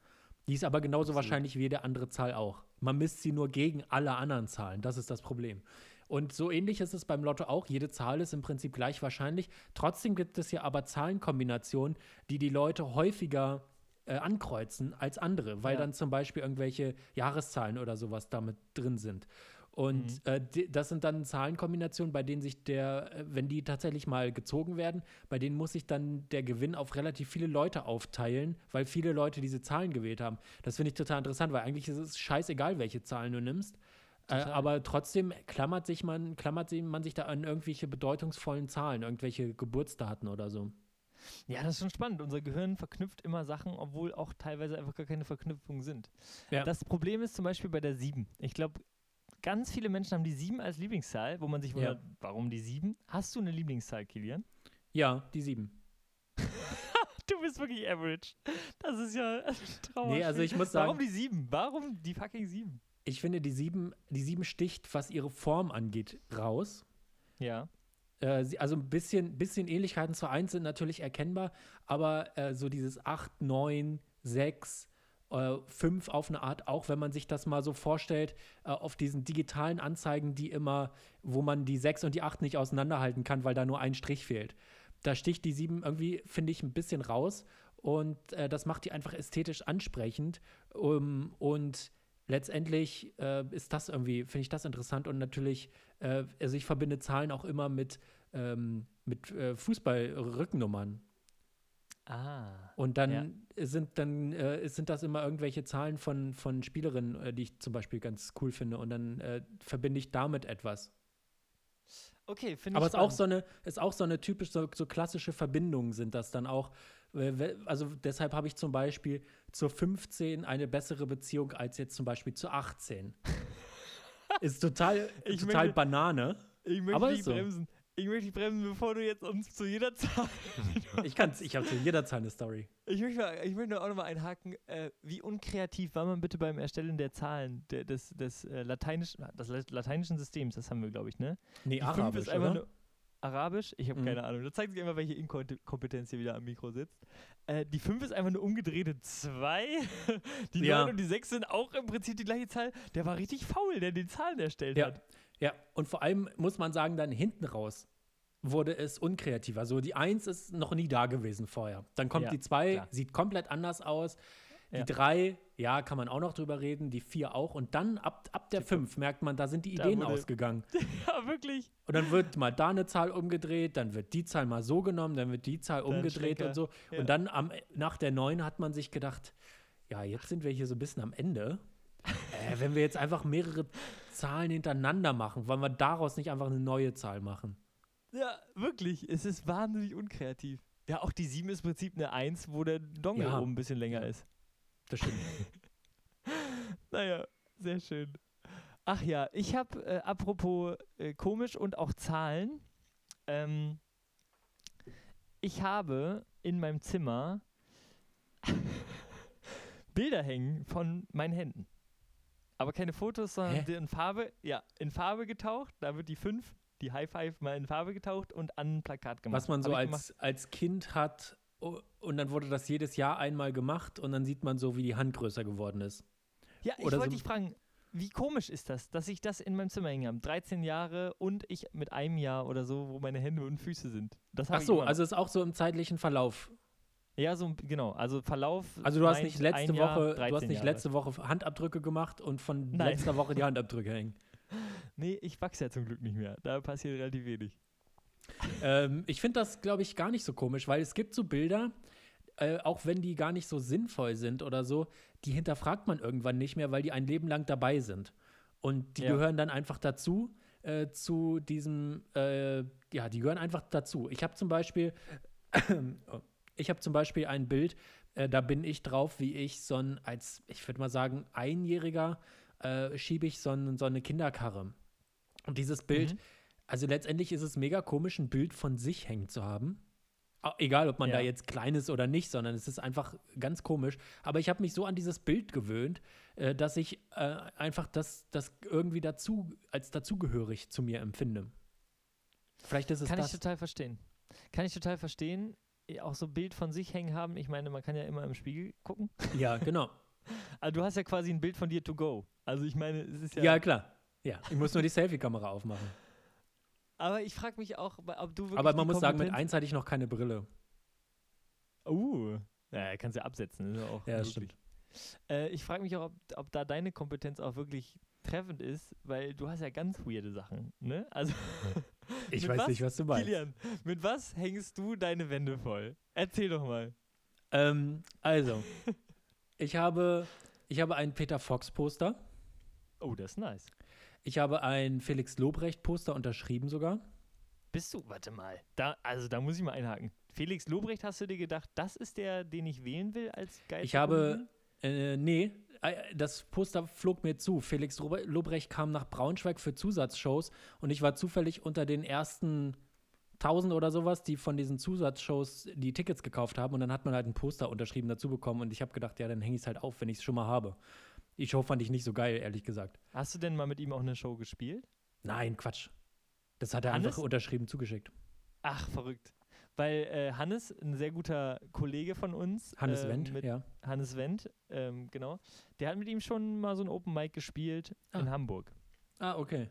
Die ist aber genauso Absolut. wahrscheinlich wie jede andere Zahl auch. Man misst sie nur gegen alle anderen Zahlen. Das ist das Problem. Und so ähnlich ist es beim Lotto auch. Jede Zahl ist im Prinzip gleich wahrscheinlich. Trotzdem gibt es ja aber Zahlenkombinationen, die die Leute häufiger äh, ankreuzen als andere, weil Ja. dann zum Beispiel irgendwelche Jahreszahlen oder sowas damit drin sind. Und Mhm. äh, das sind dann Zahlenkombinationen, bei denen sich der, äh, wenn die tatsächlich mal gezogen werden, bei denen muss sich dann der Gewinn auf relativ viele Leute aufteilen, weil viele Leute diese Zahlen gewählt haben. Das finde ich total interessant, weil eigentlich ist es scheißegal, welche Zahlen du nimmst. Äh, aber trotzdem klammert sich man, klammert sich- man sich da an irgendwelche bedeutungsvollen Zahlen, irgendwelche Geburtsdaten oder so. Ja, das ist schon spannend. Unser Gehirn verknüpft immer Sachen, obwohl auch teilweise einfach gar keine Verknüpfungen sind. Ja. Das Problem ist zum Beispiel bei der 7. Ich glaube, ganz viele Menschen haben die 7 als Lieblingszahl, wo man sich wundert, warum die 7? Hast du eine Lieblingszahl, Kilian? Ja, die sieben. Du bist wirklich average. Das ist ja traurig. Nee, also ich muss sagen- Warum die 7? Warum die fucking 7? Ich finde, die sieben, die sieben sticht, was ihre Form angeht, raus. Ja. Äh, also ein bisschen, bisschen Ähnlichkeiten zur 1 sind natürlich erkennbar, aber äh, so dieses 8, 9, 6, äh, 5 auf eine Art, auch wenn man sich das mal so vorstellt, äh, auf diesen digitalen Anzeigen, die immer, wo man die 6 und die 8 nicht auseinanderhalten kann, weil da nur ein Strich fehlt. Da sticht die 7 irgendwie, finde ich, ein bisschen raus und äh, das macht die einfach ästhetisch ansprechend um, und letztendlich äh, ist das irgendwie, finde ich das interessant und natürlich, äh, also ich verbinde Zahlen auch immer mit, ähm, mit äh, Fußball-Rückennummern. Ah. Und dann sind dann äh, sind das immer irgendwelche Zahlen von, von Spielerinnen, äh, die ich zum Beispiel ganz cool finde. Und dann äh, verbinde ich damit etwas. Okay, finde ich Aber es ist auch so eine, ist auch so eine typisch so, so klassische Verbindungen sind das dann auch. Äh, Also deshalb habe ich zum Beispiel zur 15 eine bessere Beziehung als jetzt zum Beispiel zur 18. ist total, Ich total möchte- Banane. Ich möchte Aber dich so. bremsen. Ich möchte dich bremsen, bevor du jetzt uns zu jeder Zahl. Ich kann's, ich habe zu jeder Zahl eine Story. Ich möchte, mal, ich möchte auch nochmal einhaken. Äh, wie unkreativ war man bitte beim Erstellen der Zahlen der, des, des, äh, lateinischen, des la- lateinischen Systems? Das haben wir, glaube ich, ne? Nee, Die Arabisch, ist einfach nur Arabisch? Ich habe Mhm. keine Ahnung. Da zeigt sich immer, welche Inkompetenz hier wieder am Mikro sitzt. Äh, die 5 ist einfach eine umgedrehte 2. Die 9 Ja. und die 6 sind auch im Prinzip die gleiche Zahl. Der war richtig faul, der die Zahlen erstellt Ja. hat. Ja, und vor allem muss man sagen, dann hinten raus wurde es unkreativer. Also die 1 ist noch nie da gewesen vorher. Dann kommt Ja, die 2, klar. sieht komplett anders aus. Die Ja. 3, ja, kann man auch noch drüber reden. Die 4 auch. Und dann ab, ab der 5 merkt man, da sind die Ideen wurde- ausgegangen. Ja, wirklich. Und dann wird mal da eine Zahl umgedreht, dann wird die Zahl mal so genommen, dann wird die Zahl Dann umgedreht Schlenker. und so. Ja. Und dann am, nach der 9 hat man sich gedacht, ja, jetzt sind wir hier so ein bisschen am Ende. äh, wenn wir jetzt einfach mehrere Zahlen hintereinander machen, wollen wir daraus nicht einfach eine neue Zahl machen? Ja, wirklich. Es ist wahnsinnig unkreativ. Ja, auch die 7 ist im Prinzip eine 1, wo der Dongle Ja. oben ein bisschen länger ist. Das stimmt. Naja, sehr schön. Ach ja, ich habe, äh, apropos äh, komisch und auch Zahlen, ähm, ich habe in meinem Zimmer Bilder hängen von meinen Händen. Aber keine Fotos, sondern Hä? in Farbe, ja, in Farbe getaucht. Da wird die 5, die High Five mal in Farbe getaucht und an ein Plakat gemacht. Was man so als, als Kind hat und dann wurde das jedes Jahr einmal gemacht und dann sieht man so, wie die Hand größer geworden ist. Ja, ich oder wollte so- dich fragen, wie komisch ist das, dass ich das in meinem Zimmer hängen habe? 13 Jahre und ich mit einem Jahr oder so, wo meine Hände und Füße sind. Das Ach so, also ist auch so im zeitlichen Verlauf. Ja, so, genau. Also Verlauf. Also du hast nicht letzte Jahr, Woche, du 13 hast nicht Jahre. letzte Woche Handabdrücke gemacht und von Nein. letzter Woche die Handabdrücke hängen. Nee, ich wachse ja zum Glück nicht mehr. Da passiert relativ wenig. ähm, ich finde das, glaube ich, gar nicht so komisch, weil es gibt so Bilder, äh, auch wenn die gar nicht so sinnvoll sind oder so, die hinterfragt man irgendwann nicht mehr, weil die ein Leben lang dabei sind. Und die Ja. gehören dann einfach dazu, äh, zu diesem, äh, ja, die gehören einfach dazu. Ich habe zum Beispiel, oh, ich habe zum Beispiel ein Bild, äh, da bin ich drauf, wie ich so ein, als, ich würde mal sagen, Einjähriger äh, schiebe ich so, ein, so eine Kinderkarre. Und dieses Bild, Mhm. also letztendlich ist es mega komisch, ein Bild von sich hängen zu haben. Au- Egal, ob man da Ja. jetzt klein ist oder nicht, sondern es ist einfach ganz komisch. Aber ich habe mich so an dieses Bild gewöhnt, äh, dass ich äh, einfach das, das irgendwie dazu, als dazugehörig zu mir empfinde. Vielleicht ist es Kann das. ich total verstehen. Kann ich total verstehen. Eh, Auch so ein Bild von sich hängen haben. Ich meine, man kann ja immer im Spiegel gucken. ja, genau. Aber du hast ja quasi ein Bild von dir to go. Also ich meine, es ist ja. Ja, klar. Ja, ich muss nur die Selfie-Kamera aufmachen. aber ich frage mich auch, ob du wirklich. Aber man muss sagen, mit eins hatte ich noch keine Brille. Uh. Ja, kannst ja absetzen. Ist auch Ja, möglich. Äh, ich frage mich auch, ob, ob da deine Kompetenz auch wirklich treffend ist, weil du hast ja ganz weirde Sachen, ne? Also, Ich Mit weiß was? nicht, was du meinst. Kilian, mit was hängst du deine Wände voll? Erzähl doch mal. Ähm, also, ich habe, ich habe ein Peter Fox-Poster. Oh, das ist nice. Ich habe ein Felix Lobrecht-Poster unterschrieben sogar. Bist du, warte mal, da, also da muss ich mal einhaken. Felix Lobrecht, hast du dir gedacht, das ist der, den ich wählen will als geil? Ich habe, äh, nee, das Poster flog mir zu. Felix Lobre- Lobrecht kam nach Braunschweig für Zusatzshows und ich war zufällig unter den ersten 1000 oder sowas, die von diesen Zusatzshows die Tickets gekauft haben und dann hat man halt ein Poster unterschrieben dazu bekommen und ich habe gedacht, ja, dann hänge ich es halt auf, wenn ich es schon mal habe. Die Show fand ich nicht so geil, ehrlich gesagt. Hast du denn mal mit ihm auch eine Show gespielt? Nein, Quatsch. Das hat er Hannes? einfach unterschrieben zugeschickt. Ach, verrückt. Weil äh, Hannes, ein sehr guter Kollege von uns, Hannes ähm, Wendt, ja. Hannes Wendt, ähm, genau, der hat mit ihm schon mal so ein Open Mic gespielt Ah. in Hamburg. Ah, okay.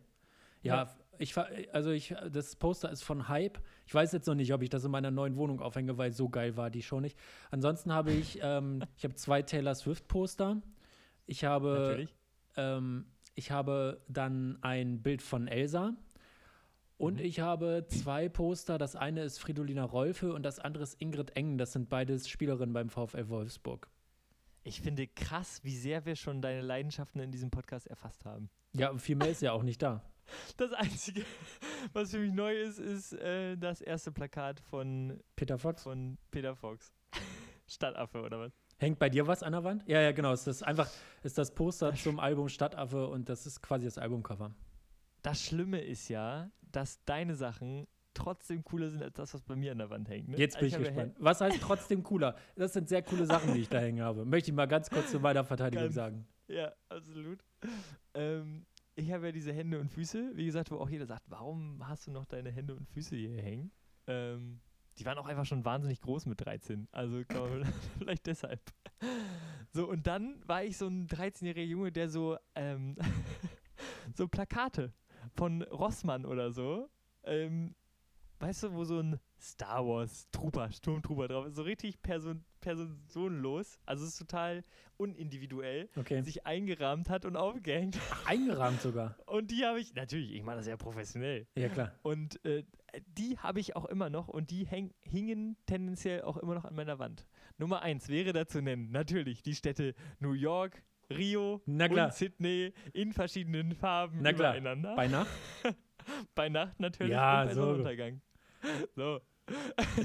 Ja, Ja. ich also ich das Poster ist von Hype. Ich weiß jetzt noch nicht, ob ich das in meiner neuen Wohnung aufhänge, weil so geil war die Show nicht. Ansonsten habe ich ähm, ich habe zwei Taylor Swift Poster. Ich habe Natürlich. ähm, ich habe dann ein Bild von Elsa und Mhm. ich habe zwei Poster. Das eine ist Fridolina Rolfe und das andere ist Ingrid Engen. Das sind beides Spielerinnen beim VfL Wolfsburg. Ich finde krass, wie sehr wir schon deine Leidenschaften in diesem Podcast erfasst haben. Ja, viel mehr ist ja auch nicht da. Das Einzige, was für mich neu ist, ist äh, das erste Plakat von, Peter Fox. von Peter Fox. Stadtaffe oder was? Hängt bei dir was an der Wand? Ja, ja, genau. Es ist einfach, ist das Poster zum Album Stadtaffe und das ist quasi das Albumcover. Das Schlimme ist ja, dass deine Sachen trotzdem cooler sind als das, was bei mir an der Wand hängt. Ne? Jetzt bin ich habe gespannt. Was heißt trotzdem cooler? Das sind sehr coole Sachen, die ich da hängen habe. Möchte ich mal ganz kurz zu meiner Verteidigung Ganz. sagen. Ja, absolut. Ähm, ich habe ja diese Hände und Füße, wie gesagt, wo auch jeder sagt, warum hast du noch deine Hände und Füße hier hängen? Ähm, die waren auch einfach schon wahnsinnig groß mit 13. Also vielleicht deshalb. So, und dann war ich so ein 13-jähriger Junge, der so, ähm, so Plakate von Rossmann oder so, ähm, weißt du, wo so ein Star Wars Trooper, Sturmtrooper drauf ist, so richtig person personenlos, also es ist total unindividuell, Okay. sich eingerahmt hat und aufgehängt. Ach, eingerahmt sogar. Und die habe ich, natürlich, ich mache das ja professionell. Ja, klar. Und äh, die habe ich auch immer noch und die häng, hingen tendenziell auch immer noch an meiner Wand. Nummer eins wäre da zu nennen, natürlich die Städte New York, Rio und Sydney in verschiedenen Farben Na klar. übereinander. Bei Nacht, Bei Nacht natürlich Ja, und bei so. Sonnenuntergang. So,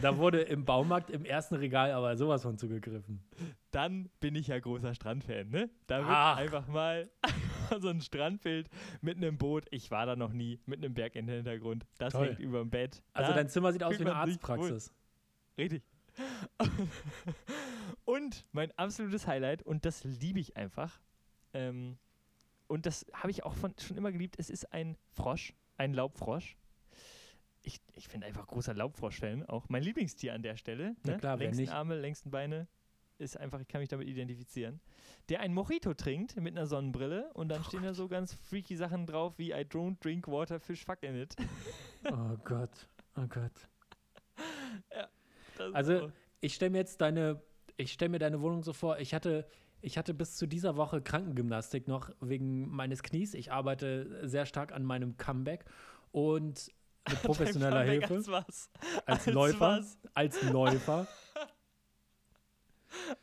da wurde im Baumarkt im ersten Regal aber sowas von zugegriffen. dann bin ich ja großer Strandfan, ne? Da wird Ach. einfach mal so ein Strandbild mit einem Boot. Ich war da noch nie, mit einem Berg im Hintergrund. Das Toll. hängt über dem Bett. Also Da dein Zimmer sieht aus wie eine. Arztpraxis. Richtig. Und mein absolutes Highlight, und das liebe ich einfach, ähm, und das habe ich auch von, schon immer geliebt, es ist ein Frosch, ein Laubfrosch. Ich, ich bin einfach großer Laubfrosch-Fan, auch mein Lieblingstier an der Stelle. Na Ne? klar, wer längsten nicht? Arme, längsten Beine. ist einfach, ich kann mich damit identifizieren, der ein Mojito trinkt mit einer Sonnenbrille und dann Oh stehen da so ganz freaky Sachen drauf wie I don't drink water, fish fuck in it. Oh Gott, oh Gott. Ist Also, so. Ich stelle mir jetzt deine, ich stelle mir deine Wohnung so vor, ich hatte, ich hatte bis zu dieser Woche Krankengymnastik noch wegen meines Knies. Ich arbeite sehr stark an meinem Comeback und mit professioneller Hilfe. Als was? Als, als Läufer. was? Als Läufer.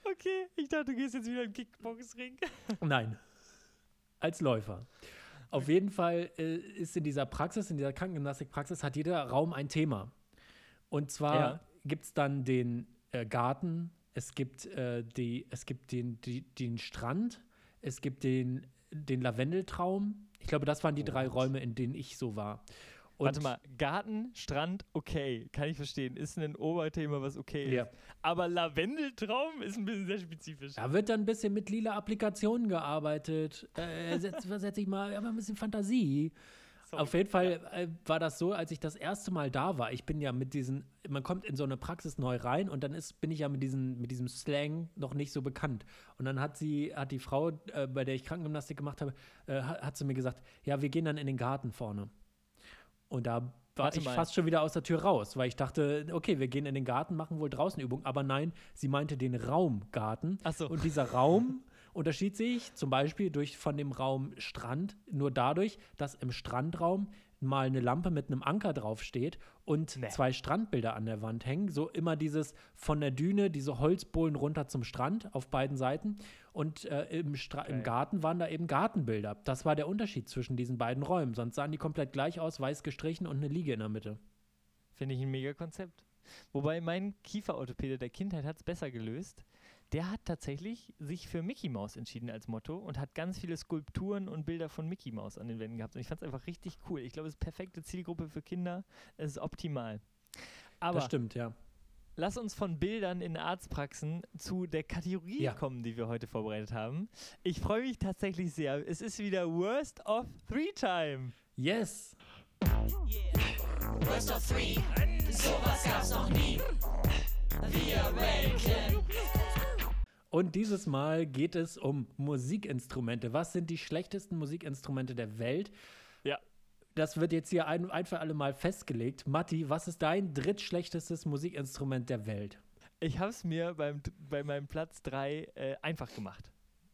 Okay, ich dachte, du gehst jetzt wieder im Kickboxring. Nein. Als Läufer. Auf jeden Fall äh, ist in dieser Praxis, in dieser Krankengymnastikpraxis, hat jeder Raum ein Thema. Und zwar Ja. gibt es dann den äh, Garten, es gibt, äh, die, es gibt den, die, den Strand, es gibt den, den Lavendeltraum. Ich glaube, das waren die drei What? Räume, in denen ich so war. Und Warte mal, Garten, Strand, okay, kann ich verstehen. Ist ein Oberthema, was okay Ja. ist. Aber Lavendeltraum ist ein bisschen sehr spezifisch. Da wird dann ein bisschen mit lila Applikationen gearbeitet. Äh, setz, setz ich mal, aber ein bisschen Fantasie. Sorry. Auf jeden Fall äh, war das so, als ich das erste Mal da war. Ich bin ja mit diesen, man kommt in so eine Praxis neu rein und dann ist, bin ich ja mit, diesen, mit diesem Slang noch nicht so bekannt. Und dann hat sie, hat die Frau, äh, bei der ich Krankengymnastik gemacht habe, äh, hat, sie mir gesagt, ja, wir gehen dann in den Garten vorne. Und da war Warte ich mal. fast schon wieder aus der Tür raus, weil ich dachte, okay, wir gehen in den Garten, machen wohl draußen Übungen. Aber nein, sie meinte den Raumgarten. Ach so. Und dieser Raum unterschied sich zum Beispiel durch, von dem Raum Strand nur dadurch, dass im Strandraum mal eine Lampe mit einem Anker draufsteht und Nee. zwei Strandbilder an der Wand hängen. So immer dieses von der Düne, diese Holzbohlen runter zum Strand auf beiden Seiten. Und äh, im, Stra im Geil. Garten waren da eben Gartenbilder. Das war der Unterschied zwischen diesen beiden Räumen. Sonst sahen die komplett gleich aus, weiß gestrichen und eine Liege in der Mitte. Finde ich ein mega Konzept. Wobei mein Kieferorthopäde der Kindheit hat es besser gelöst. Der hat tatsächlich sich für Mickey Mouse entschieden als Motto und hat ganz viele Skulpturen und Bilder von Mickey Mouse an den Wänden gehabt. Und ich fand es einfach richtig cool. Ich glaube, es ist perfekte Zielgruppe für Kinder. Es ist optimal. Aber das stimmt, ja. lass uns von Bildern in Arztpraxen zu der Kategorie Ja. kommen, die wir heute vorbereitet haben. Ich freue mich tatsächlich sehr. Es ist wieder Worst of Three Time. Yes! Worst of three, sowas gab's noch nie. Wir ranken. Und dieses Mal geht es um Musikinstrumente. Was sind die schlechtesten Musikinstrumente der Welt? Ja. Das wird jetzt hier ein, ein für alle Mal festgelegt. Matti, was ist dein drittschlechtestes Musikinstrument der Welt? Ich habe es mir beim, bei meinem Platz 3 äh, einfach gemacht.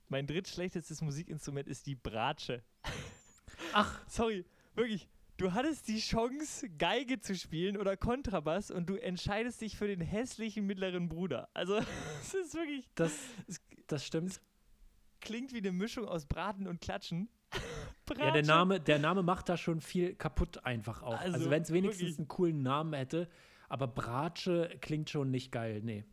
Mein drittschlechtestes Musikinstrument ist die Bratsche. Ach, Sorry, wirklich. Du hattest die Chance, Geige zu spielen oder Kontrabass und du entscheidest dich für den hässlichen mittleren Bruder. Also, es ist wirklich, das, das stimmt. klingt wie eine Mischung aus Braten und Klatschen. Ja, der. Name, der Name macht da schon viel kaputt einfach auch. Also, Also, wenn es wenigstens wirklich. einen coolen Namen hätte, aber Bratsche klingt schon nicht geil. Nee.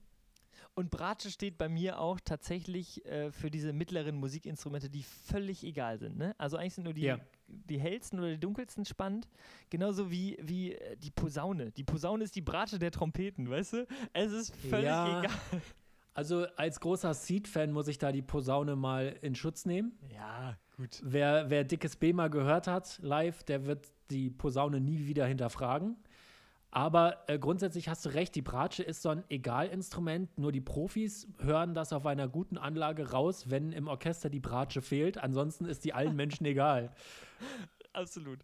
Und Bratsche steht bei mir auch tatsächlich äh, für diese mittleren Musikinstrumente, die völlig egal sind. Ne? Also eigentlich sind nur die, Ja. Die hellsten oder die dunkelsten spannend. Genauso wie, wie äh, die Posaune. Die Posaune ist die Bratsche der Trompeten, weißt du? Es ist völlig Ja. egal. Also als großer Seed-Fan muss ich da die Posaune mal in Schutz nehmen. Ja, gut. Wer, wer Dickes B mal gehört hat live, der wird die Posaune nie wieder hinterfragen. Aber äh, grundsätzlich hast du recht, die Bratsche ist so ein Egalinstrument. Nur die Profis hören das auf einer guten Anlage raus, wenn im Orchester die Bratsche fehlt. Ansonsten ist die allen Menschen egal. Absolut.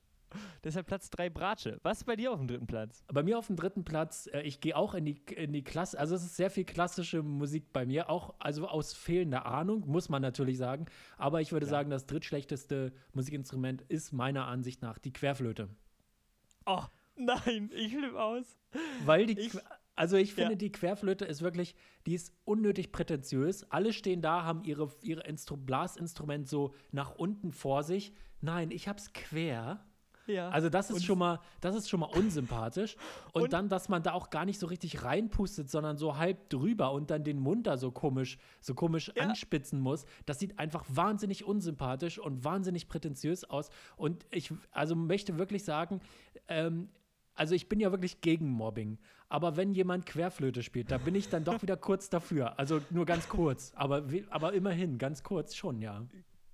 Deshalb Platz 3 Bratsche. Was ist bei dir auf dem dritten Platz? Bei mir auf dem dritten Platz, äh, ich gehe auch in die, in die Klasse, also es ist sehr viel klassische Musik bei mir, auch also aus fehlender Ahnung, muss man natürlich sagen. Aber ich würde Ja. sagen, das drittschlechteste Musikinstrument ist meiner Ansicht nach die Querflöte. Oh, nein, ich flippe aus. Weil die, Ich- also ich finde, Ja. die Querflöte ist wirklich, die ist unnötig prätentiös. Alle stehen da, haben ihre, ihre Instru Blasinstrument so nach unten vor sich. Nein, ich hab's quer. Ja. Also das ist Und- schon mal, das ist schon mal unsympathisch. Und, Und- dann, dass man da auch gar nicht so richtig reinpustet, sondern so halb drüber und dann den Mund da so komisch, so komisch Ja. anspitzen muss. Das sieht einfach wahnsinnig unsympathisch und wahnsinnig prätentiös aus. Und ich also möchte wirklich sagen, ähm, also ich bin ja wirklich gegen Mobbing. Aber wenn jemand Querflöte spielt, da bin ich dann doch wieder kurz dafür. Also nur ganz kurz. Aber, aber immerhin, ganz kurz schon, ja.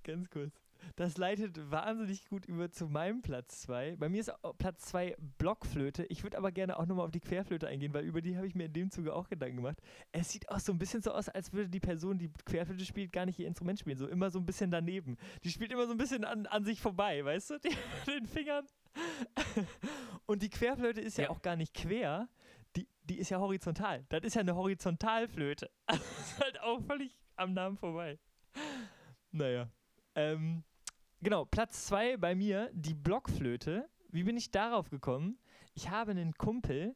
Ganz kurz. das leitet wahnsinnig gut über zu meinem Platz 2. Bei mir ist Platz 2 Blockflöte. Ich würde aber gerne auch nochmal auf die Querflöte eingehen, weil über die habe ich mir in dem Zuge auch Gedanken gemacht. Es sieht auch so ein bisschen so aus, als würde die Person, die Querflöte spielt, gar nicht ihr Instrument spielen. So immer so ein bisschen daneben. Die spielt immer so ein bisschen an, an sich vorbei, weißt du? Die, mit den Fingern. Und die Querflöte ist ja, Ja. auch gar nicht quer. Die, die ist ja horizontal. Das ist ja eine Horizontalflöte. Das ist halt auch völlig am Namen vorbei. Naja. Ähm, genau, Platz zwei bei mir, die Blockflöte. Wie bin ich darauf gekommen? Ich habe einen Kumpel,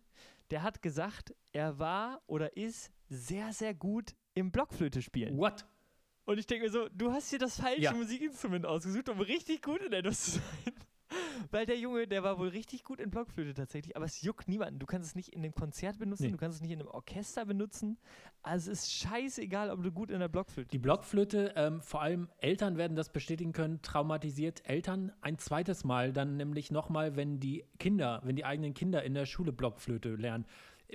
der hat gesagt, er war oder ist sehr, sehr gut im Blockflöte spielen. What? Und ich denke mir so, du hast dir das falsche Ja. Musikinstrument ausgesucht, um richtig gut in etwas zu sein. Weil der Junge, der war wohl richtig gut in Blockflöte tatsächlich, aber es juckt niemanden. Du kannst es nicht in einem Konzert benutzen, Nee. du kannst es nicht in einem Orchester benutzen. Also es ist scheißegal, ob du gut in der Blockflöte Die Blockflöte, ähm, vor allem Eltern werden das bestätigen können, traumatisiert Eltern ein zweites Mal, dann nämlich nochmal, wenn die Kinder, wenn die eigenen Kinder in der Schule Blockflöte lernen.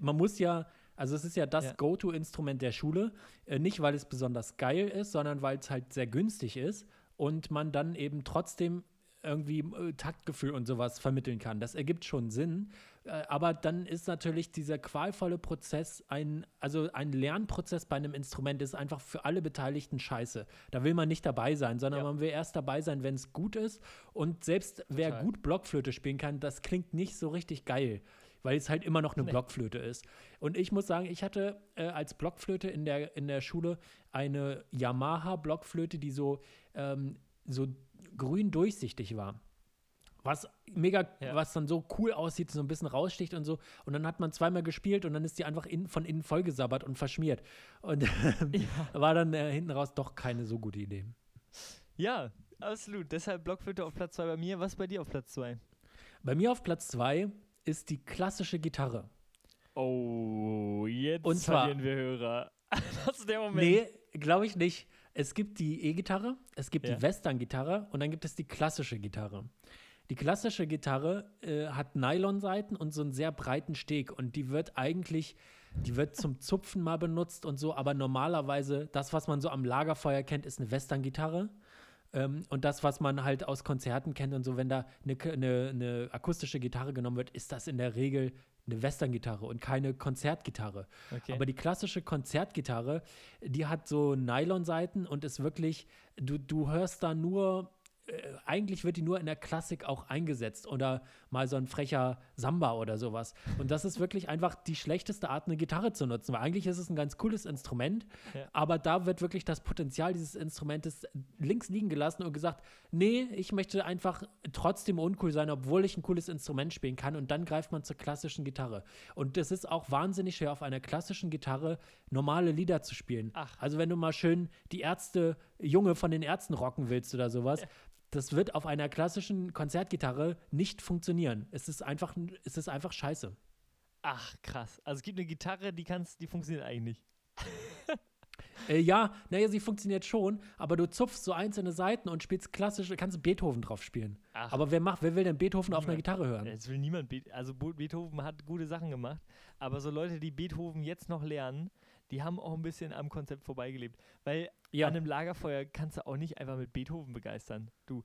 Man muss ja, also es ist ja das Ja. Go-To-Instrument der Schule, äh, nicht weil es besonders geil ist, sondern weil es halt sehr günstig ist und man dann eben trotzdem irgendwie äh, Taktgefühl und sowas vermitteln kann. Das ergibt schon Sinn. Äh, aber dann ist natürlich dieser qualvolle Prozess ein, also ein Lernprozess bei einem Instrument ist einfach für alle Beteiligten scheiße. Da will man nicht dabei sein, sondern Ja. man will erst dabei sein, wenn es gut ist. Und selbst wer Total. gut Blockflöte spielen kann, das klingt nicht so richtig geil. Weil es halt immer noch eine Nee. Blockflöte ist. Und ich muss sagen, ich hatte äh, als Blockflöte in der, in der Schule eine Yamaha-Blockflöte, die so, ähm, so grün durchsichtig war. Was mega, Ja. was dann so cool aussieht, so ein bisschen raussticht und so. Und dann hat man zweimal gespielt und dann ist die einfach in, von innen vollgesabbert und verschmiert. Und war dann äh, hinten raus doch keine so gute Idee. Ja, absolut. Deshalb Blockflöte auf Platz 2 bei mir. Was bei dir auf Platz 2? Bei mir auf Platz zwei ist die klassische Gitarre. Oh, jetzt Und zwar- verlieren wir Hörer. das ist der Moment. Nee, glaube ich nicht. Es gibt die E-Gitarre, es gibt Ja. die Western-Gitarre und dann gibt es die klassische Gitarre. Die klassische Gitarre äh, hat Nylonseiten und so einen sehr breiten Steg und die wird eigentlich, die wird zum Zupfen mal benutzt und so, aber normalerweise, das, was man so am Lagerfeuer kennt, ist eine Western-Gitarre. Ähm, und das, was man halt aus Konzerten kennt und so, wenn da eine, eine, eine akustische Gitarre genommen wird, ist das in der Regel eine Western-Gitarre und keine Konzertgitarre. Okay. Aber die klassische Konzertgitarre, die hat so Nylonseiten und ist wirklich, du, du hörst da nur, äh, eigentlich wird die nur in der Klassik auch eingesetzt oder mal so ein frecher Samba oder sowas. Und das ist wirklich einfach die schlechteste Art, eine Gitarre zu nutzen, weil eigentlich ist es ein ganz cooles Instrument, Ja. aber da wird wirklich das Potenzial dieses Instrumentes links liegen gelassen und gesagt, nee, ich möchte einfach trotzdem uncool sein, obwohl ich ein cooles Instrument spielen kann und dann greift man zur klassischen Gitarre. Und es ist auch wahnsinnig schwer, auf einer klassischen Gitarre normale Lieder zu spielen. Ach. Also wenn du mal schön die Ärzte, Junge von den Ärzten rocken willst oder sowas, das wird auf einer klassischen Konzertgitarre nicht funktionieren. Es ist einfach, es ist einfach scheiße. Ach, krass. Also es gibt eine Gitarre, die kannst, die funktioniert eigentlich nicht. Äh, ja, naja, sie funktioniert schon, aber du zupfst so einzelne Seiten und spielst klassisch, kannst Beethoven drauf spielen. Ach. Aber wer macht, wer will denn Beethoven auf einer. Gitarre hören? Es will niemand, Be also Beethoven hat gute Sachen gemacht, aber so Leute, die Beethoven jetzt noch lernen, die haben auch ein bisschen am Konzept vorbeigelebt. Weil Ja. an einem Lagerfeuer kannst du auch nicht einfach mit Beethoven begeistern. Du.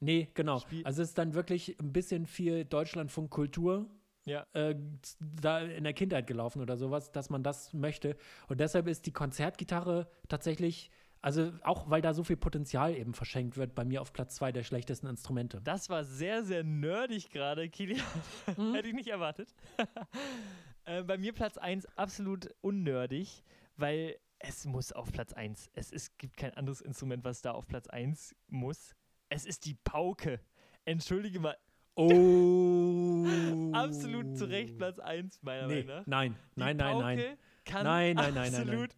Nee, genau. Spiel- Also es ist dann wirklich ein bisschen viel Deutschlandfunk Kultur Ja. äh, da in der Kindheit gelaufen oder sowas, dass man das möchte. Und deshalb ist die Konzertgitarre tatsächlich, also auch weil da so viel Potenzial eben verschenkt wird, bei mir auf Platz zwei der schlechtesten Instrumente. Das war sehr, sehr nerdig gerade, Kilian. Mhm. Hätte ich nicht erwartet. äh, bei mir Platz 1 absolut unnerdig, weil es muss auf Platz 1. Es ist, gibt kein anderes Instrument, was da auf Platz 1 muss. Es ist die Pauke. Entschuldige mal, Oh. absolut zu Recht Platz 1, meiner Nee, Meinung nach. nein, Die nein, nein, nein. Pauke kann Nein, nein, nein, nein, nein. absolut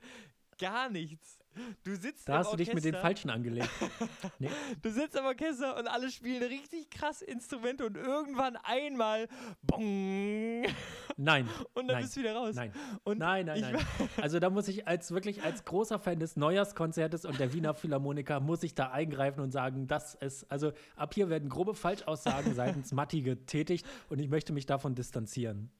gar nichts. Du sitzt Da im hast du dich mit den Orchester- Falschen angelegt. Nee. Du sitzt am Orchester und alle spielen richtig krass Instrumente und irgendwann einmal bong Nein, und dann Nein. bist du wieder raus. nein, Und nein, nein, nein. Also da muss ich als wirklich als großer Fan des Neujahrskonzertes und der Wiener Philharmoniker muss ich da eingreifen und sagen, das ist, also ab hier werden grobe Falschaussagen seitens Matti getätigt und ich möchte mich davon distanzieren.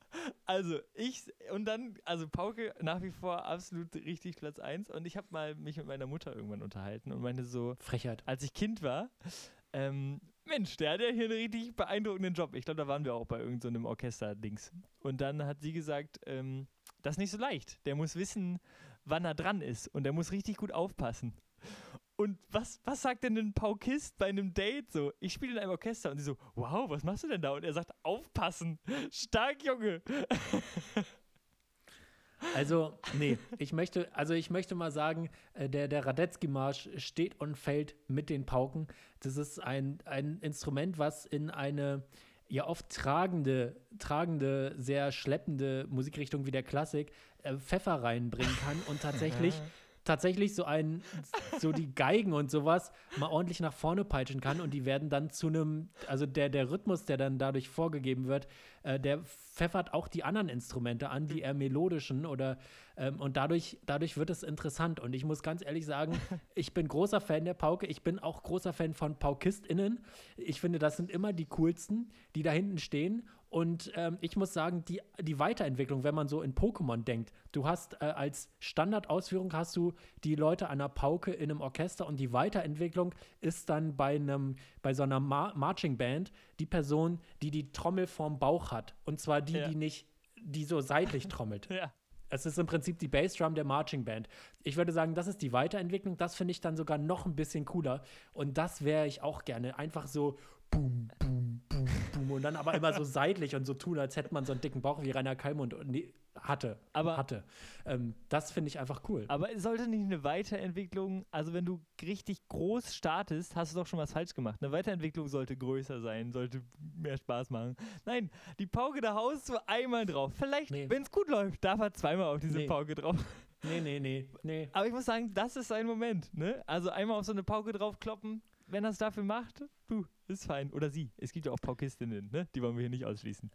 Also ich und dann, also Pauke nach wie vor absolut richtig Platz 1 und ich habe mal mich mit meiner Mutter irgendwann unterhalten und meinte so, Frechheit. als ich Kind war, ähm, Mensch, der hat ja hier einen richtig beeindruckenden Job. Ich glaube, da waren wir auch bei irgendeinem so Orchester-Dings. Und dann hat sie gesagt, ähm, das ist nicht so leicht. Der muss wissen, wann er dran ist und der muss richtig gut aufpassen. Und was, was sagt denn ein Paukist bei einem Date so? Ich spiele in einem Orchester und sie so, wow, was machst du denn da? Und er sagt, aufpassen. Stark, Junge. Also, nee, ich möchte, also ich möchte mal sagen, äh, der, der Radetzky-Marsch steht und fällt mit den Pauken. Das ist ein, ein Instrument, was in eine ja oft tragende, tragende, sehr schleppende Musikrichtung wie der Klassik äh, Pfeffer reinbringen kann und tatsächlich tatsächlich so ein, so die Geigen und sowas mal ordentlich nach vorne peitschen kann und die werden dann zu einem, also der, der Rhythmus, der dann dadurch vorgegeben wird, äh, der pfeffert auch die anderen Instrumente an, die eher melodischen oder ähm, und dadurch, dadurch wird es interessant. Und ich muss ganz ehrlich sagen, ich bin großer Fan der Pauke, ich bin auch großer Fan von PaukistInnen. Ich finde, das sind immer die coolsten, die da hinten stehen und ähm, ich muss sagen, die, die Weiterentwicklung, wenn man so in Pokémon denkt, du hast äh, als Standardausführung hast du die Leute an einer Pauke in einem Orchester und die Weiterentwicklung ist dann bei einem, bei so einer Mar Marching Band die Person, die die Trommel vorm Bauch hat. Und zwar die, Ja. die nicht, die so seitlich trommelt. Ja. Es ist im Prinzip die Bassdrum der Marching Band. Ich würde sagen, das ist die Weiterentwicklung. Das finde ich dann sogar noch ein bisschen cooler. Und das wäre ich auch gerne. Einfach so boom, boom, boom. Und dann aber immer so seitlich und so tun, als hätte man so einen dicken Bauch wie Rainer Kallmund und nee, hatte. Aber- hatte. Ähm, das finde ich einfach cool. Aber es sollte nicht eine Weiterentwicklung, also wenn du richtig groß startest, hast du doch schon was falsch gemacht. Eine Weiterentwicklung sollte größer sein, sollte mehr Spaß machen. Nein, die Pauke, da haust du einmal drauf. Vielleicht, Nee. wenn es gut läuft, darf er zweimal auf diese Nee. Pauke drauf. Nee, nee, nee, nee. Aber ich muss sagen, das ist sein Moment, ne? Also einmal auf so eine Pauke draufkloppen, wenn er es dafür macht, du, ist fein. Oder sie. Es gibt ja auch Paukistinnen, ne? Die wollen wir hier nicht ausschließen.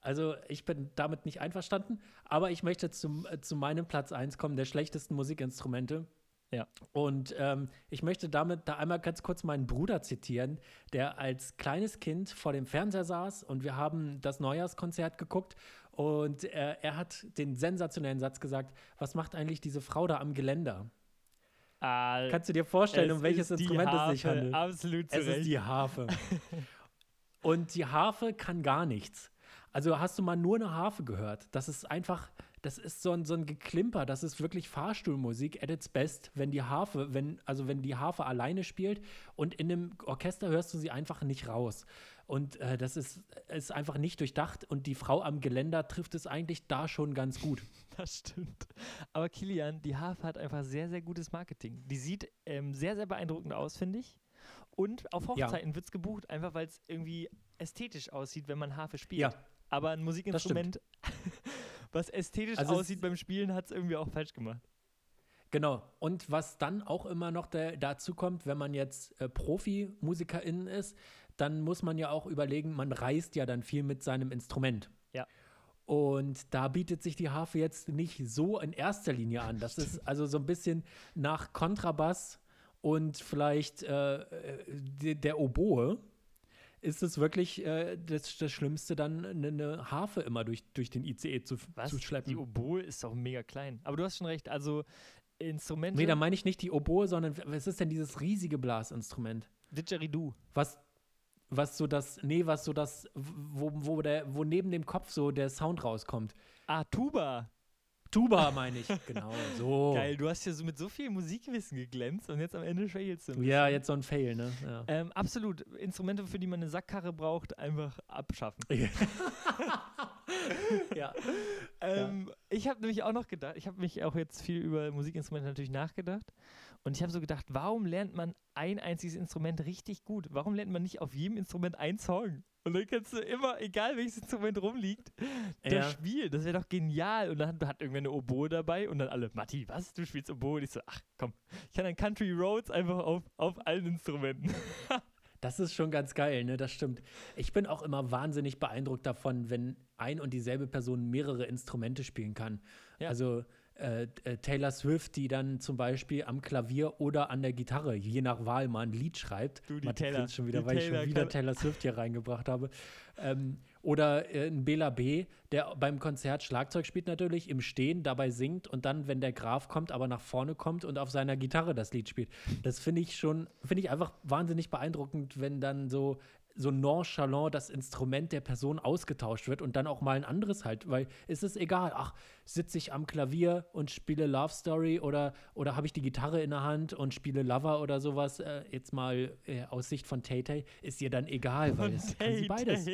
Also ich bin damit nicht einverstanden, aber ich möchte zum, äh, zu meinem Platz 1 kommen, der schlechtesten Musikinstrumente. Ja. Und ähm, ich möchte damit da einmal ganz kurz meinen Bruder zitieren, der als kleines Kind vor dem Fernseher saß und wir haben das Neujahrskonzert geguckt und äh, er hat den sensationellen Satz gesagt, was macht eigentlich diese Frau da am Geländer? Ah, Kannst du dir vorstellen, um welches ist Instrument es sich Harfe, handelt? Absolut zu Es ist Recht. die Harfe. Und die Harfe kann gar nichts. Also hast du mal nur eine Harfe gehört? Das ist einfach, das ist so ein, so ein Geklimper, das ist wirklich Fahrstuhlmusik at its best, wenn die Harfe, wenn, also wenn die Harfe alleine spielt und in einem Orchester hörst du sie einfach nicht raus. Und äh, das ist, ist einfach nicht durchdacht und die Frau am Geländer trifft es eigentlich da schon ganz gut. Das stimmt. Aber Kilian, die Harfe hat einfach sehr, sehr gutes Marketing. Die sieht ähm, sehr, sehr beeindruckend aus, finde ich. Und auf Ja. Hochzeiten wird es gebucht, einfach weil es irgendwie ästhetisch aussieht, wenn man Harfe spielt. Ja. Aber ein Musikinstrument, was ästhetisch Also aussieht beim Spielen, hat es irgendwie auch falsch gemacht. Genau. Und was dann auch immer noch da, dazu kommt, wenn man jetzt äh, Profi-MusikerInnen ist, dann muss man ja auch überlegen, man reist ja dann viel mit seinem Instrument. Und da bietet sich die Harfe jetzt nicht so in erster Linie an. Das ist also so ein bisschen nach Kontrabass und vielleicht äh, äh, de- der Oboe ist es wirklich äh, das, das Schlimmste, dann eine, eine Harfe immer durch, durch den ICE zu, Was? zu schleppen. Die Oboe ist doch mega klein. Aber du hast schon recht, also Instrumente. Nee, da meine ich nicht die Oboe, sondern was ist denn dieses riesige Blasinstrument? Didgeridoo. Was, was so das, nee, was so das, wo, wo, der, wo neben dem Kopf so der Sound rauskommt. Ah, Tuba. Tuba meine ich, genau, so. Geil, du hast ja so mit so viel Musikwissen geglänzt und jetzt am Ende failst du. ein Ja, jetzt so ein Fail, ne? Ja. Ähm, absolut. Instrumente, für die man eine Sackkarre braucht, einfach abschaffen. ja. Ähm, Ich habe nämlich auch noch gedacht, ich habe mich auch jetzt viel über Musikinstrumente natürlich nachgedacht. Und ich habe so gedacht, warum lernt man ein einziges Instrument richtig gut? Warum lernt man nicht auf jedem Instrument einen Song? Und dann kannst du immer, egal welches Instrument rumliegt, das Ja. spielen. Das wäre doch genial. Und dann hat irgendwer eine Oboe dabei und dann alle, Matti, was? Du spielst Oboe? Und ich so, ach komm, ich kann dann Country Roads einfach auf, auf allen Instrumenten. Das ist schon ganz geil, ne? Das stimmt. Ich bin auch immer wahnsinnig beeindruckt davon, wenn ein und dieselbe Person mehrere Instrumente spielen kann. Ja. Also äh, äh, Taylor Swift, die dann zum Beispiel am Klavier oder an der Gitarre, je nach Wahl, mal ein Lied schreibt. Du, die Matti Taylor- schon wieder, weil ich Taylor schon wieder Taylor Swift hier reingebracht habe. Ähm, Oder äh, ein Bela B., der beim Konzert Schlagzeug spielt natürlich, im Stehen dabei singt und dann, wenn der Graf kommt, aber nach vorne kommt und auf seiner Gitarre das Lied spielt. Das finde ich schon, finde ich einfach wahnsinnig beeindruckend, wenn dann so so nonchalant das Instrument der Person ausgetauscht wird und dann auch mal ein anderes halt, weil es ist egal, ach, sitze ich am Klavier und spiele Love Story oder, oder habe ich die Gitarre in der Hand und spiele Lover oder sowas, äh, jetzt mal äh, aus Sicht von Tay Tay, ist ihr dann egal, weil es kann sie beides.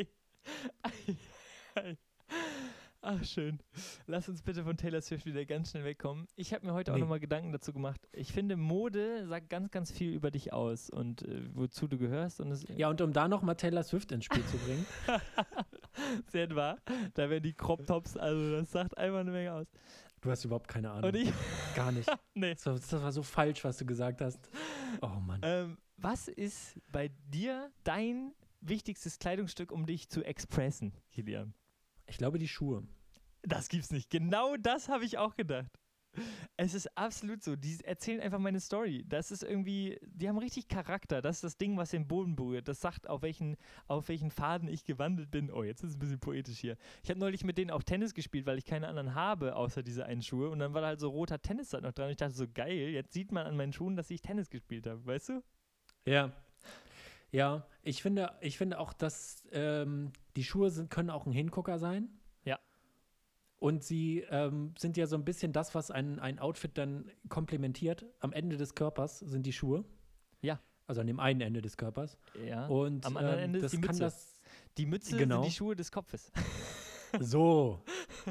Ach, schön. Lass uns bitte von Taylor Swift wieder ganz schnell wegkommen. Ich habe mir heute auch Nee. nochmal Gedanken dazu gemacht. Ich finde, Mode sagt ganz, ganz viel über dich aus und äh, wozu du gehörst. Und es Ja, und um da noch mal Taylor Swift ins Spiel zu bringen, sehr wahr. Da werden die Crop Tops, also das sagt einfach eine Menge aus. du hast überhaupt keine Ahnung. Und ich, Gar nicht. nee. Das war, das war so falsch, was du gesagt hast. Oh Mann. Ähm, was ist bei dir dein wichtigstes Kleidungsstück, um dich zu expressen, Kilian? Ich glaube, die Schuhe. Das gibt's nicht. Genau das habe ich auch gedacht. Es ist absolut so. Die erzählen einfach meine Story. Das ist irgendwie, die haben richtig Charakter. Das ist das Ding, was den Boden berührt. Das sagt, auf welchen, auf welchen Faden ich gewandelt bin. Oh, jetzt ist es ein bisschen poetisch hier. Ich habe neulich mit denen auch Tennis gespielt, weil ich keine anderen habe, außer diese einen Schuhe. Und dann war da halt so roter Tennis noch dran. Ich dachte so, geil, jetzt sieht man an meinen Schuhen, dass ich Tennis gespielt habe. Weißt du? Ja. Ja, ich finde, ich finde auch, dass ähm, die Schuhe sind, können auch ein Hingucker sein. Und sie ähm, sind ja so ein bisschen das, was ein, ein Outfit dann komplementiert. Am Ende des Körpers sind die Schuhe. Ja. Also an dem einen Ende des Körpers. Ja. Und Am anderen ähm, Ende ist das die kann Mütze. das Die Mütze Genau. sind die Schuhe des Kopfes. so.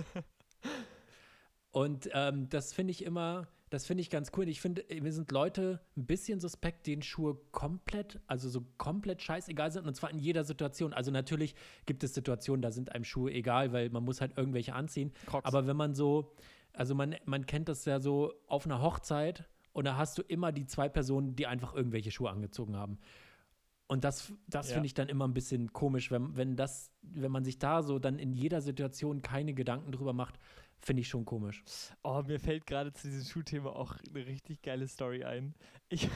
Und ähm, das finde ich immer, das finde ich ganz cool. Ich finde, äh, mir sind Leute ein bisschen suspekt, denen Schuhe komplett, also so komplett scheißegal sind und zwar in jeder Situation. Also natürlich gibt es Situationen, da sind einem Schuhe egal, weil man muss halt irgendwelche anziehen. Crocs. Aber wenn man so, also man, man kennt das ja so auf einer Hochzeit und da hast du immer die zwei Personen, die einfach irgendwelche Schuhe angezogen haben. Und das, das Ja. finde ich dann immer ein bisschen komisch, wenn, wenn das, wenn man sich da so dann in jeder Situation keine Gedanken drüber macht, finde ich schon komisch. Oh, mir fällt gerade zu diesem Schuhthema auch eine richtig geile Story ein. Ich,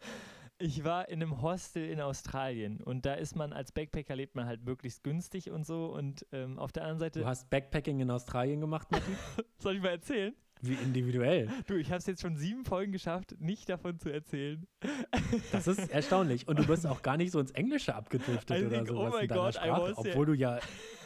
ich war in einem Hostel in Australien und da ist man als Backpacker lebt man halt möglichst günstig und so und ähm, auf der anderen Seite, Du hast Backpacking in Australien gemacht, Matti? soll ich mal erzählen? Wie individuell. Du, ich habe es jetzt schon sieben Folgen geschafft, nicht davon zu erzählen. Das ist erstaunlich. Und du bist auch gar nicht so ins Englische abgedriftet I oder think, oh sowas my in deiner God, I Sprache, obwohl du ja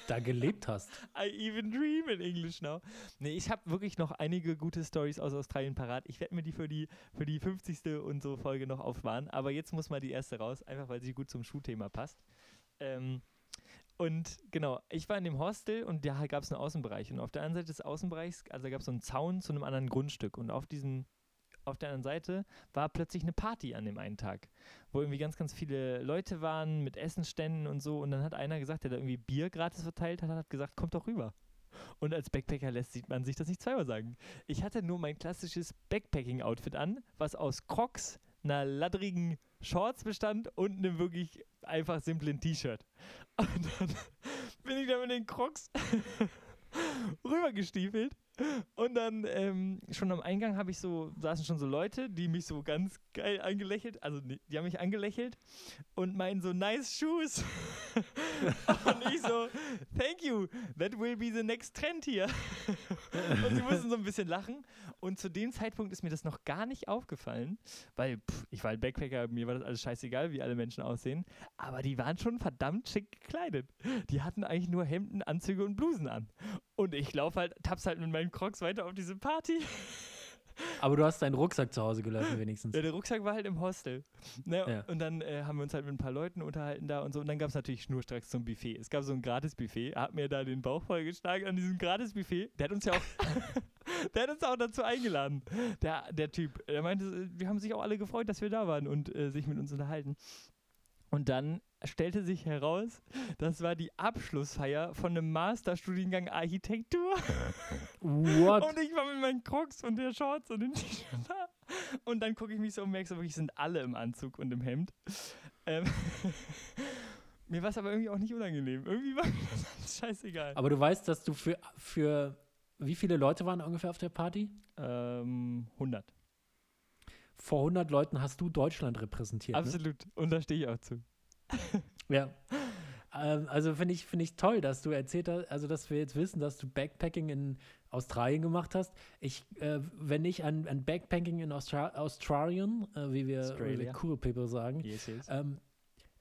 da gelebt hast. I even dream in English now. Nee, ich habe wirklich noch einige gute Stories aus Australien parat. Ich werde mir die für die für die 50. und so Folge noch aufsparen. Aber jetzt muss mal die erste raus, einfach weil sie gut zum Schuhthema passt. Ähm, und genau, ich war in dem Hostel und da gab es einen Außenbereich. Und auf der anderen Seite des Außenbereichs, also gab es so einen Zaun zu einem anderen Grundstück. Und auf diesem, auf der anderen Seite war plötzlich eine Party an dem einen Tag, wo irgendwie ganz, ganz viele Leute waren mit Essensständen und so. Und dann hat einer gesagt, der da irgendwie Bier gratis verteilt hat, hat gesagt, kommt doch rüber. Und als Backpacker lässt man sich das nicht zweimal sagen. Ich hatte nur mein klassisches Backpacking-Outfit an, was aus Crocs, einer laddrigen Shorts bestand und einem wirklich einfach simplen T-Shirt. Und dann bin ich da mit den Crocs rübergestiefelt. Und dann ähm, schon am Eingang habe ich so, saßen schon so Leute, die mich so ganz geil angelächelt, also die, haben mich angelächelt und meinen so nice shoes. und ich so, thank you, that will be the next trend hier. und sie mussten so ein bisschen lachen. Und zu dem Zeitpunkt ist mir das noch gar nicht aufgefallen, weil pff, ich war ein Backpacker, mir war das alles scheißegal, wie alle Menschen aussehen. Aber die waren schon verdammt schick gekleidet. Die hatten eigentlich nur Hemden, Anzüge und Blusen an. Und ich laufe halt, taps halt mit meinen Crocs weiter auf diese Party. Aber du hast deinen Rucksack zu Hause gelassen, wenigstens. Ja, der Rucksack war halt im Hostel. Ne? Ja. Und dann äh, haben wir uns halt mit ein paar Leuten unterhalten da und so. Und dann gab es natürlich schnurstracks zum Buffet. Es gab so ein Gratis-Buffet. Er hat mir da den Bauch vollgeschlagen an diesem Gratis-Buffet. Der hat uns ja auch, der hat uns auch dazu eingeladen. Der, der Typ. Der meinte, äh, wir haben sich auch alle gefreut, dass wir da waren und äh, sich mit uns unterhalten. Und dann stellte sich heraus, das war die Abschlussfeier von einem Masterstudiengang Architektur. What? Und ich war mit meinen Crocs und der Shorts und dem T-Shirt da. Und dann gucke ich mich so um, merke so wirklich, sind alle im Anzug und im Hemd. Ähm mir war es aber irgendwie auch nicht unangenehm. Irgendwie war mir das scheißegal. Aber du weißt, dass du für, für wie viele Leute waren ungefähr auf der Party? Ähm, 100. Vor 100 Leuten hast du Deutschland repräsentiert. Ne? Absolut. Und da stehe ich auch zu. Ja. ähm, also finde ich, finde ich toll, dass du erzählt hast, also dass wir jetzt wissen, dass du Backpacking in Australien gemacht hast. Ich, äh, wenn ich an, an Backpacking in Austra Australien, äh, wie, wir, Australia. wir cool people sagen, Yes, yes. ähm,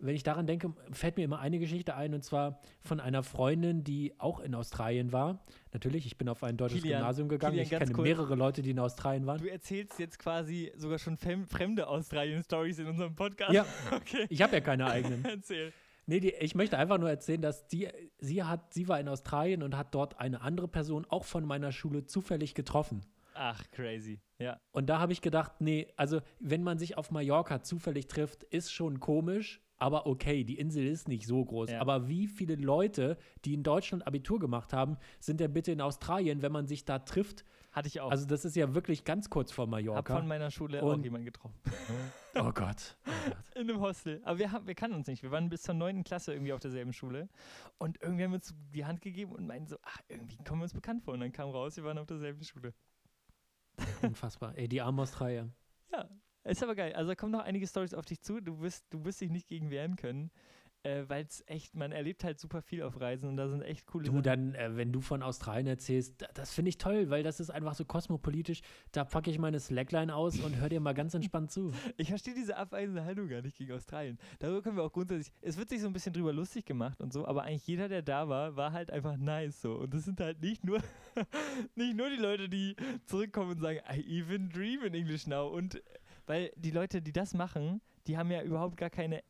wenn ich daran denke, fällt mir immer eine Geschichte ein und zwar von einer Freundin, die auch in Australien war. Natürlich, ich bin auf ein deutsches Kilian, Gymnasium gegangen. Kilian, ich kenne kurz. mehrere Leute, die in Australien waren. Du erzählst jetzt quasi sogar schon fremde Australien-Stories in unserem Podcast. Ja. Okay. Ich habe ja keine eigenen. Erzähl. Nee, die, ich möchte einfach nur erzählen, dass die, sie hat, sie war in Australien und hat dort eine andere Person auch von meiner Schule zufällig getroffen. Ach, crazy. Ja. Und da habe ich gedacht, nee, also wenn man sich auf Mallorca zufällig trifft, ist schon komisch, aber okay, die Insel ist nicht so groß. Ja. Aber wie viele Leute, die in Deutschland Abitur gemacht haben, sind denn bitte in Australien, wenn man sich da trifft? Hatte ich auch. Also das ist ja wirklich ganz kurz vor Hab Mallorca. von meiner Schule auch Und- jemanden getroffen. oh Gott. Oh Gott. In einem Hostel. Aber wir, haben, wir kannten uns nicht. Wir waren bis zur 9. Klasse irgendwie auf derselben Schule. Und irgendwie haben wir uns die Hand gegeben und meinten so, ach, irgendwie kommen wir uns bekannt vor. Und dann kam raus, wir waren auf derselben Schule. Unfassbar. Ey, die Australier. Ja, ist aber geil. Also da kommen noch einige Stories auf dich zu. Du wirst, du wirst dich nicht gegen wehren können. Äh, Weil es echt, man erlebt halt super viel auf Reisen und da sind echt coole Du, Sachen. dann, äh, wenn du von Australien erzählst, da- das finde ich toll, weil das ist einfach so kosmopolitisch. Da packe ich meine Slackline aus und hör dir mal ganz entspannt zu. Ich verstehe diese abweisende Haltung gar nicht gegen Australien. Darüber können wir auch grundsätzlich. Es wird sich so ein bisschen drüber lustig gemacht und so, aber eigentlich jeder, der da war, war halt einfach nice so. Und das sind halt nicht nur, nicht nur die Leute, die zurückkommen und sagen, I even dream in English now. Und äh, weil die Leute, die das machen, die haben ja überhaupt gar keine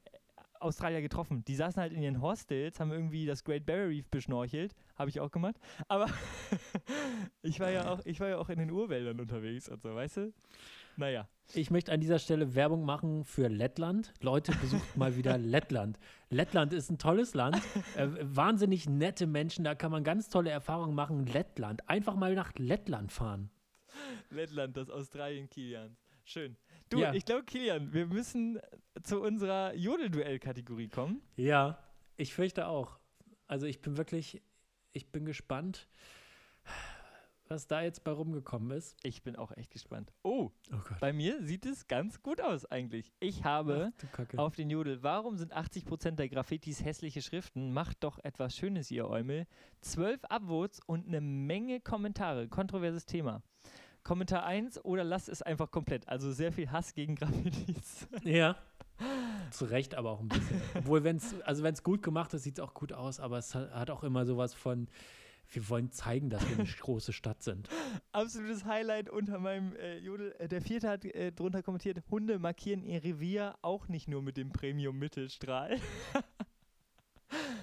Australier getroffen. Die saßen halt in ihren Hostels, haben irgendwie das Great Barrier Reef beschnorchelt. Habe ich auch gemacht. Aber ich war ja auch, ich war ja auch in den Urwäldern unterwegs und so, weißt du? Naja. Ich möchte an dieser Stelle Werbung machen für Lettland. Leute, besucht mal wieder Lettland. Lettland ist ein tolles Land. Äh, wahnsinnig nette Menschen, da kann man ganz tolle Erfahrungen machen. Lettland. Einfach mal nach Lettland fahren. Lettland, das Australien Kilians. Schön. Du, Ja. ich glaube, Kilian, wir müssen zu unserer Jodel-Duell-Kategorie kommen. Ja, ich fürchte auch. Also ich bin wirklich, ich bin gespannt, was da jetzt bei rumgekommen ist. Ich bin auch echt gespannt. Oh, Oh bei mir sieht es ganz gut aus eigentlich. Ich habe Kacke. auf den Jodel, warum sind 80% der Graffitis hässliche Schriften? Macht doch etwas Schönes, ihr Eumel. Zwölf Upvotes und eine Menge Kommentare. Kontroverses Thema. Kommentar 1 oder lasst es einfach komplett. Also sehr viel Hass gegen Graffitis. Ja. Zu Recht aber auch ein bisschen. Obwohl, wenn es, also wenn es gut gemacht ist, sieht es auch gut aus, aber es hat, hat auch immer sowas von, wir wollen zeigen, dass wir eine große Stadt sind. Absolutes Highlight unter meinem äh, Jodel. Äh, der vierte hat äh, drunter kommentiert: Hunde markieren ihr Revier auch nicht nur mit dem Premium-Mittelstrahl.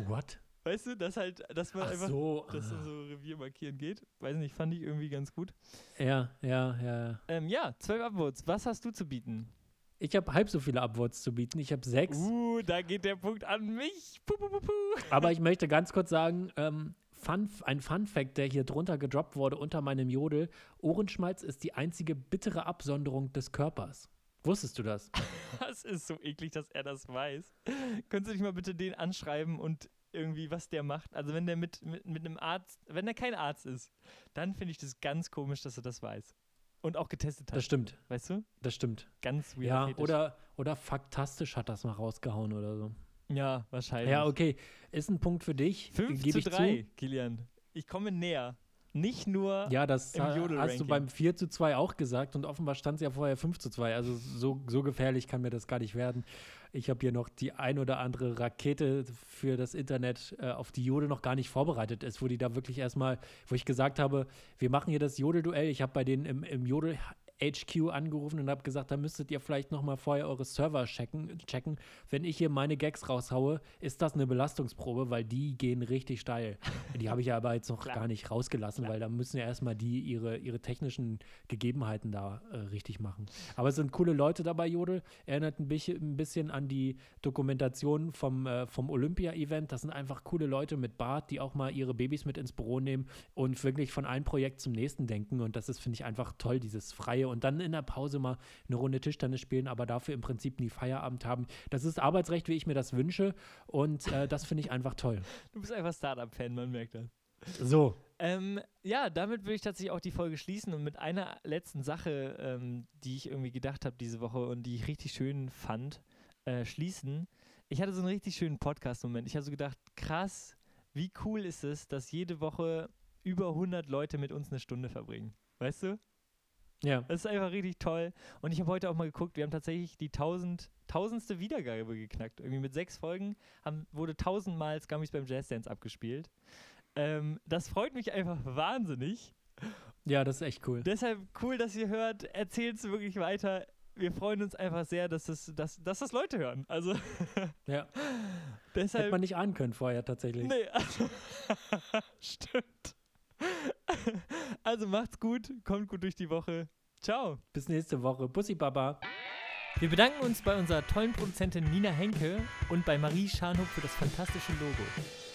What? Weißt du, dass halt, dass man Ach einfach, so. dass dann so Revier markieren geht. Weiß nicht, fand ich irgendwie ganz gut. Ja, ja, ja. Ähm, ja, zwölf Upvotes. Was hast du zu bieten? Ich habe halb so viele Upvotes zu bieten. Ich habe sechs. Uh, da geht der Punkt an mich. Puh, puh, puh, puh. Aber ich möchte ganz kurz sagen, ähm, Fun, ein Fun Fact, der hier drunter gedroppt wurde unter meinem Jodel: Ohrenschmalz ist die einzige bittere Absonderung des Körpers. Wusstest du das? Das ist so eklig, dass er das weiß. Könntest du dich mal bitte den anschreiben und irgendwie, was der macht? Also, wenn der mit, mit, mit einem Arzt, wenn der kein Arzt ist, dann finde ich das ganz komisch, dass er das weiß. Und auch getestet hat. Das stimmt, weißt du? das stimmt. Ganz weird. Ja, oder, oder faktastisch hat das mal rausgehauen oder so. Ja, wahrscheinlich. Ja, okay. Ist ein Punkt für dich. 5 gebe zu ich 3, Kilian. Ich komme näher. Nicht nur. Ja, das Im ha- hast du beim 4 zu 2 auch gesagt und offenbar stand es ja vorher 5 zu 2. Also so, so gefährlich kann mir das gar nicht werden. Ich habe hier noch die ein oder andere Rakete für das Internet, äh, auf die Jodel noch gar nicht vorbereitet ist, wo die da wirklich erstmal, wo ich gesagt habe, wir machen hier das Jodel-Duell. Ich habe bei denen im, im Jodel HQ angerufen und habe gesagt, da müsstet ihr vielleicht noch mal vorher eure Server checken, checken. Wenn ich hier meine Gags raushaue, ist das eine Belastungsprobe, weil die gehen richtig steil. Die habe ich ja aber jetzt noch gar nicht rausgelassen, Klar. weil da müssen ja erstmal die ihre, ihre technischen Gegebenheiten da äh, richtig machen. Aber es sind coole Leute dabei, Jodel. Erinnert ein bisschen, ein bisschen an die Dokumentation vom, äh, vom Olympia-Event. Das sind einfach coole Leute mit Bart, die auch mal ihre Babys mit ins Büro nehmen und wirklich von einem Projekt zum nächsten denken. Und das ist, finde ich, einfach toll, dieses Freie. Und dann in der Pause mal eine Runde Tischtennis spielen, aber dafür im Prinzip nie Feierabend haben. Das ist Arbeitsrecht, wie ich mir das wünsche. Und äh, das finde ich einfach toll. Du bist einfach Startup-Fan, man merkt das. So. Ähm, ja, damit würde ich tatsächlich auch die Folge schließen und mit einer letzten Sache, ähm, die ich irgendwie gedacht habe diese Woche und die ich richtig schön fand, äh, schließen. ich hatte so einen richtig schönen Podcast-Moment. Ich habe so gedacht, krass, wie cool ist es, dass jede Woche über 100 Leute mit uns eine Stunde verbringen. Weißt du? Ja. Das ist einfach richtig toll. Und ich habe heute auch mal geguckt, wir haben tatsächlich die 1000, tausendste Wiedergabe geknackt. Irgendwie mit sechs Folgen haben, wurde tausendmal Scummies beim Jazz Dance abgespielt. Ähm, das freut mich einfach wahnsinnig. Ja, das ist echt cool. Deshalb cool, dass ihr hört. Erzählt es wirklich weiter. Wir freuen uns einfach sehr, dass das, dass, dass das Leute hören. Also Ja. Hätte deshalb. man nicht ahnen können vorher tatsächlich. Nee, also, stimmt. Also macht's gut, kommt gut durch die Woche. Ciao. Bis nächste Woche. Bussi Baba. Wir bedanken uns bei unserer tollen Produzentin Nina Henke und bei Marie Scharnhoff für das fantastische Logo.